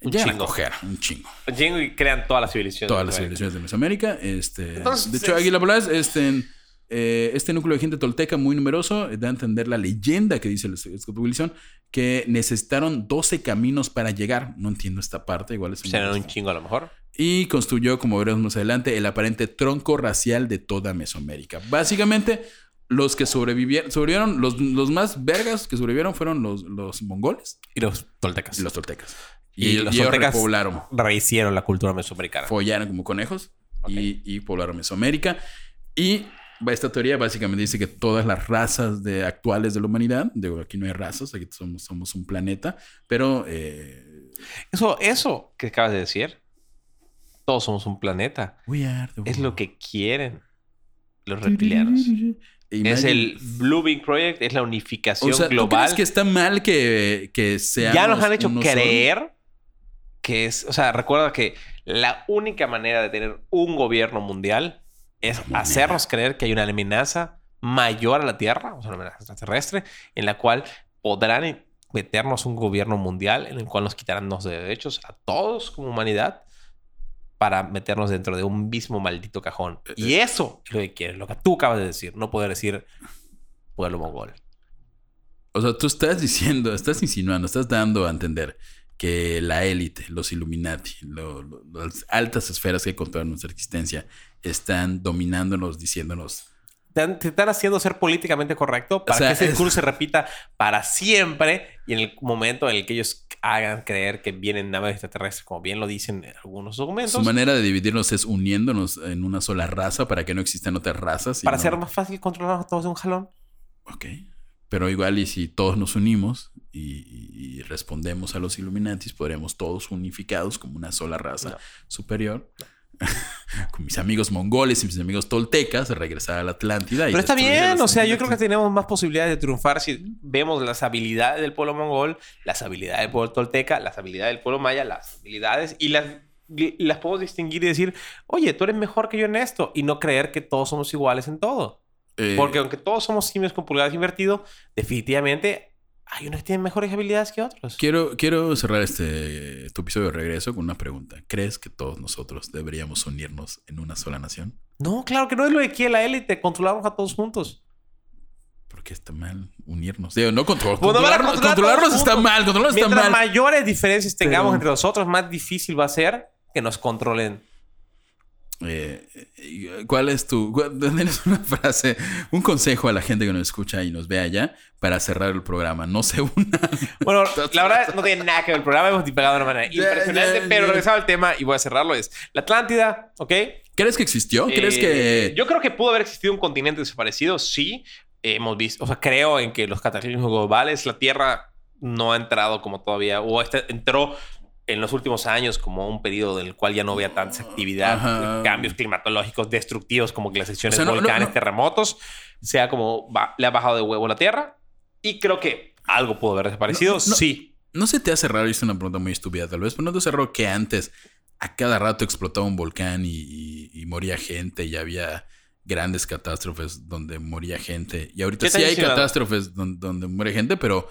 Un Llegan chingo. a coger un chingo. Llegan y crean todas las civilizaciones. Todas las civilizaciones de Mesoamérica. Este, Entonces, de hecho, es- Águila Blas, este, eh, este núcleo de gente tolteca muy numeroso eh, da a entender la leyenda que dice el Scott Wilson que necesitaron 12 caminos para llegar. No entiendo esta parte, igual es un- Serán un chingo a lo mejor. Y construyó, como veremos más adelante, el aparente tronco racial de toda Mesoamérica. Básicamente, los que sobrevivieron, sobrevivieron los, los más vergas que sobrevivieron fueron los, los mongoles Y los toltecas. y los toltecas. Y Y, los y toltecas- repoblaron Rehicieron la cultura mesoamericana. follaron como conejos Ok. y, y poblaron Mesoamérica. Y esta teoría básicamente dice que todas las razas de, actuales de la humanidad, digo, aquí no hay razas, aquí somos, somos un planeta, pero eh, Eso, eso que acabas de decir. Todos somos un planeta. we are the Es lo que quieren los reptilianos. Es el Blue Beam Project, es la unificación o sea, ¿tú global. crees que está mal que, que seamos ya nos han hecho solo? creer que es, o sea, recuerda que la única manera de tener un gobierno mundial es hacernos creer que hay una amenaza mayor a la Tierra, o sea, una amenaza extraterrestre, en la cual podrán meternos un gobierno mundial en el cual nos quitarán los derechos a todos como humanidad para meternos dentro de un mismo maldito cajón. Y eso es lo que quieren, lo que tú acabas de decir, no poder decir pueblo mongol. O sea, tú estás diciendo, estás insinuando, estás dando a entender que la élite, los Illuminati, lo- lo- las altas esferas que controlan nuestra existencia están dominándonos, diciéndonos. Te, han- te están haciendo ser políticamente correcto para O sea, que ese es- discurso se repita para siempre y en el momento en el que ellos hagan creer que vienen naves extraterrestres, como bien lo dicen en algunos documentos, Su manera de dividirnos es uniéndonos en una sola raza para que no existan otras razas. para hacer más fácil controlar a todos de un jalón. Ok. Pero igual y si todos nos unimos y, respondemos a los Illuminatis, podremos todos unificados como una sola raza No. superior. [LAUGHS] Con mis amigos mongoles y mis amigos toltecas, regresar a la Atlántida. y Pero está bien, o sea, yo creo que tenemos más posibilidades de triunfar si vemos las habilidades del pueblo mongol, las habilidades del pueblo tolteca, las habilidades del pueblo maya, las habilidades y las, las podemos distinguir y decir, oye, tú eres mejor que yo en esto y no creer que todos somos iguales en todo. Eh, Porque aunque todos somos simios con pulgadas invertido, definitivamente hay unos que tienen mejores habilidades que otros. quiero, quiero cerrar este tu episodio de regreso con una pregunta. ¿Crees que todos nosotros deberíamos unirnos en una sola nación? No, claro que no es lo que quiere la élite, controlarnos a todos juntos. Porque está mal unirnos. Digo, no control, controlarnos, controlar controlarnos está mal, controlarnos está Mientras mal. mayores diferencias tengamos Pero- entre nosotros, más difícil va a ser que nos controlen. Eh, eh, ¿Cuál es tu... [LAUGHS] Tienes una frase, un consejo a la gente que nos escucha y nos ve allá para cerrar el programa? No se [LAUGHS] una. Bueno, [LAUGHS] la verdad no tiene nada que ver el programa, hemos divagado de una manera impresionante, pero ya. regresando al tema y voy a cerrarlo es la Atlántida, ¿ok? ¿Crees que existió? ¿Crees Eh, que...? Yo creo que pudo haber existido un continente desaparecido, sí. Hemos visto, o sea, creo en que los cataclismos globales, la Tierra no ha entrado como todavía, o este, entró en los últimos años como un periodo en el cual ya no había tanta actividad, cambios climatológicos destructivos como glaciaciones, O sea, no- no- volcanes, no- terremotos, sea como va- le ha bajado de huevo la Tierra. Y creo que algo pudo haber desaparecido, No, no- sí. ¿No se te hace raro? Hice una pregunta muy estúpida tal vez, pero ¿no te hace raro que antes a cada rato explotaba un volcán y, y- y moría gente y había grandes catástrofes donde moría gente? Y ahorita ¿Qué sí hay catástrofes donde, donde muere gente, pero...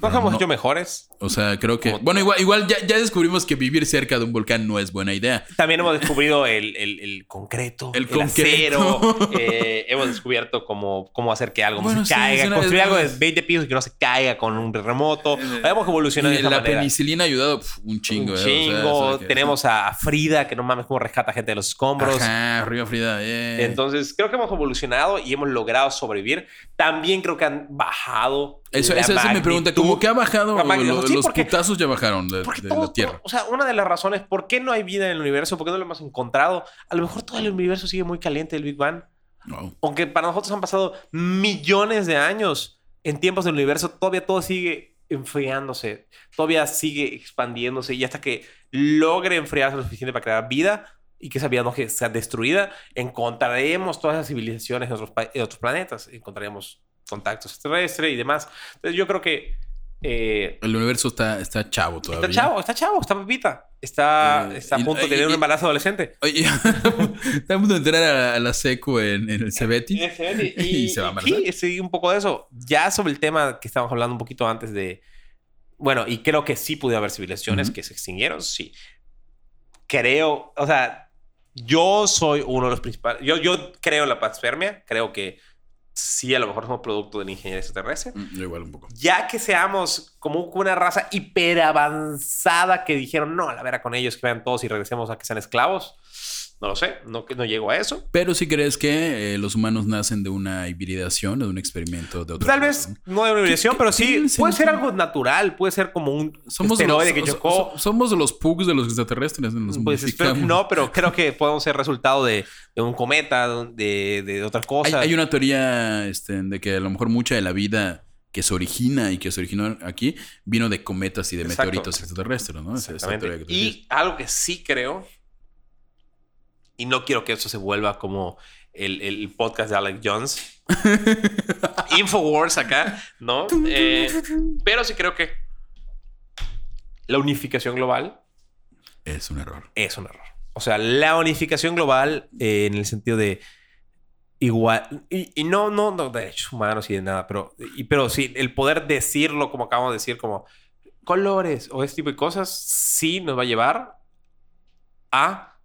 ¿No hemos no- hecho mejores? O sea, creo que... Bueno, igual, igual ya, ya descubrimos que vivir cerca de un volcán no es buena idea. También hemos descubrido el, el- el concreto, El el, concreto. acero. eh, hemos descubierto cómo, cómo hacer que algo no Bueno, se sí, caiga, construir algo de una- 20 pisos que no se caiga con un terremoto. Eh, hemos evolucionado de esa la manera. penicilina ha ayudado pf, un chingo. Un eh, o sea, chingo. o sea que- Tenemos a Frida, que no mames cómo rescata gente de los escombros. Ajá, arriba Frida. eh. Entonces, creo que hemos evolucionado y hemos logrado sobrevivir. También creo que han bajado. Eso, esa, es mi pregunta. ¿Cómo que ha bajado? Lo- sí, los porque- putazos ya bajaron de, de todo- la Tierra. todo- o sea, una de las razones por qué no hay vida en el universo, por qué no lo hemos encontrado, a lo mejor todo el universo sigue muy caliente del Big Bang. No. Aunque para nosotros han pasado millones de años en tiempos del universo, todavía todo sigue enfriándose, todavía sigue expandiéndose y hasta que logre enfriarse lo suficiente para crear vida y que esa vida no sea destruida, encontraremos todas esas civilizaciones en otros, en otros planetas, encontraremos contactos extraterrestres y demás. Entonces yo creo que eh, El universo está, está chavo todavía. está chavo, está chavo, está pepita, está, Eh, está a y- punto de y- tener un y- embarazo adolescente. Oye, [LAUGHS] está a punto de entrar a, a la secu en, en el Cebeti. [LAUGHS] Y, Y se va a embarazar. sí, sí, un poco de eso. Ya sobre el tema que estábamos hablando un poquito antes de. Bueno, y creo que sí pudo haber civilizaciones Ujú. que se extinguieron, sí. Creo, o sea, yo soy uno de los principales. Yo, yo creo en la panspermia, creo que sí, a lo mejor somos producto de la ingeniería extraterrestre. Mm, igual un poco. Ya que seamos como una raza hiper avanzada que dijeron, no, a la vera con ellos, que vean todos y regresemos a que sean esclavos. No lo sé, no, no llego a eso. Pero si crees que eh, los humanos nacen de una hibridación, de un experimento de otra Tal vez ¿no? de una vibración, qué pero sí puede ser algo natural, puede ser como un Somos los, que chocó. so- somos los pugs de los extraterrestres. Pues espero no, pero creo que podemos ser resultado de, de un cometa, de, de otra cosa. hay una teoría este, de que a lo mejor mucha de la vida que se origina y que se originó aquí vino de cometas y de Exacto. meteoritos extraterrestres, ¿no? Esa- teoría que. Y algo que sí creo, y no quiero que eso se vuelva como el, el podcast de Alex Jones, [LAUGHS] Infowars acá, ¿no? Eh, pero sí creo que la unificación global Es un error. es un error. O sea, la unificación global eh, en el sentido de igual y, y no, no, no de derechos humanos y de nada, pero, y, pero sí, el poder decirlo, como acabamos de decir, como colores o ese tipo de cosas, sí nos va a llevar a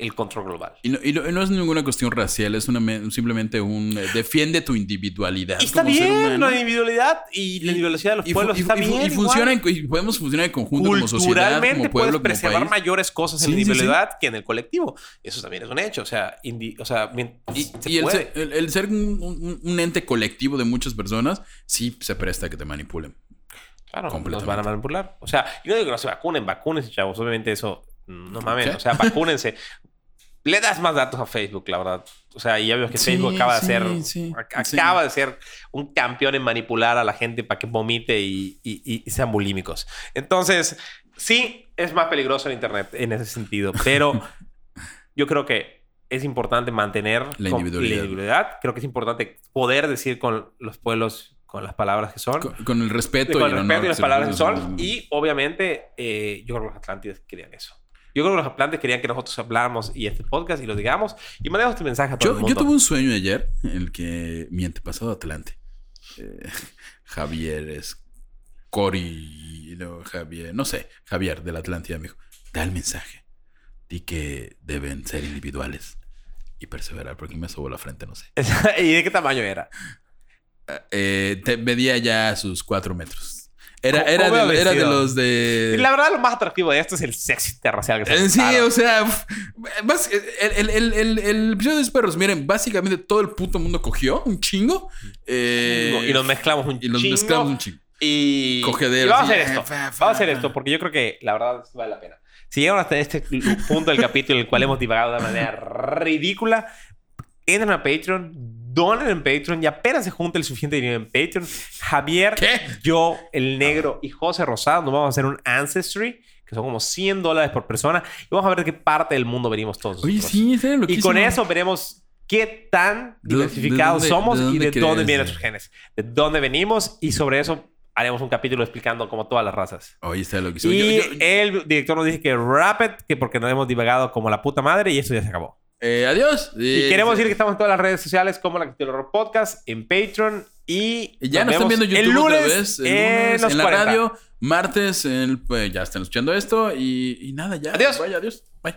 el control global. Y no, y no- y no es ninguna cuestión racial, es una, me- simplemente un eh, defiende tu individualidad. Y está como ser bien humano. la individualidad y la individualidad de los pueblos y- está bien. y funciona en- y podemos funcionar en conjunto como sociedad, Culturalmente como pueblo, puedes como preservar país. mayores cosas en Sí, la sí, sí. individualidad que en el colectivo. Eso también es un hecho. O sea, indi- o sea, Y, se y el, puede. ser, el- el ser un, un- un ente colectivo de muchas personas sí se presta a que te manipulen. Claro, nos van a manipular. O sea, y no digo que no se vacunen, vacúnense, chavos. Obviamente eso, no mames. ¿Qué? O sea, vacúnense. Le das más datos a Facebook, la verdad. O sea, y ya vemos que Sí, Facebook acaba de sí, ser, sí, ac- sí. acaba de ser un campeón en manipular a la gente para que vomite y, y- y- sean bulímicos. Entonces, sí, es más peligroso el Internet en ese sentido, pero [LAUGHS] yo creo que es importante mantener La individualidad. individualidad. Creo que es importante poder decir con los pueblos, con las palabras que son. Con, con el respeto, con y el el respeto honor y las palabras que son. Y obviamente, eh, yo creo que los Atlantides querían eso. Yo creo que los Atlantides querían que nosotros habláramos y este podcast y lo digamos y mandemos este mensaje a todo el Yo, mundo. yo tuve un sueño ayer en el que mi antepasado Atlante, eh, [LAUGHS] Javier es Cori, no, Javier, no sé, Javier de la Atlántida me dijo, da el mensaje, di que deben ser individuales y perseverar, porque me sobó la frente, no sé. [LAUGHS] ¿Y de qué tamaño era? Eh, te- medía ya sus cuatro metros. Era, ¿Cómo- era, de, era de los de... La verdad, lo más atractivo de esto es el sexo interracial que se Sí, o sea, bas- el, el, el, el, el episodio de perros, miren, básicamente todo el puto mundo cogió un chingo. eh, y nos mezclamos un y los chingo. mezclamos un chingo. Y, Cogederos, y vamos a hacer esto. Vamos a hacer esto porque yo creo que la verdad vale la pena. Si llegaron hasta este punto del capítulo en el cual hemos divagado de una manera ridícula, entren a Patreon, donen en Patreon y apenas se junte el suficiente dinero en Patreon. Javier, ¿Qué? yo, el negro y José Rosado nos vamos a hacer un Ancestry que son como 100 dólares por persona y vamos a ver de qué parte del mundo venimos todos. Oye, Y con eso veremos qué tan ¿De- diversificados de dónde- somos de dónde y de dónde crees? vienen nuestros genes. De dónde venimos y sobre eso haremos un capítulo explicando como todas las razas. Oye, está. Y Yo- yo- el director nos dice que rapid, que porque nos hemos divagado como la puta madre y eso ya se acabó. Eh, adiós. Y queremos decir que estamos en todas las redes sociales como la Castillo Horror Podcast, en Patreon y Y ya nos están viendo YouTube el lunes, otra vez. El en, lunes, en la 40. radio. Martes, el- pues, ya están escuchando esto. Y, y nada, ya. Adiós. Vaya, adiós. Bye.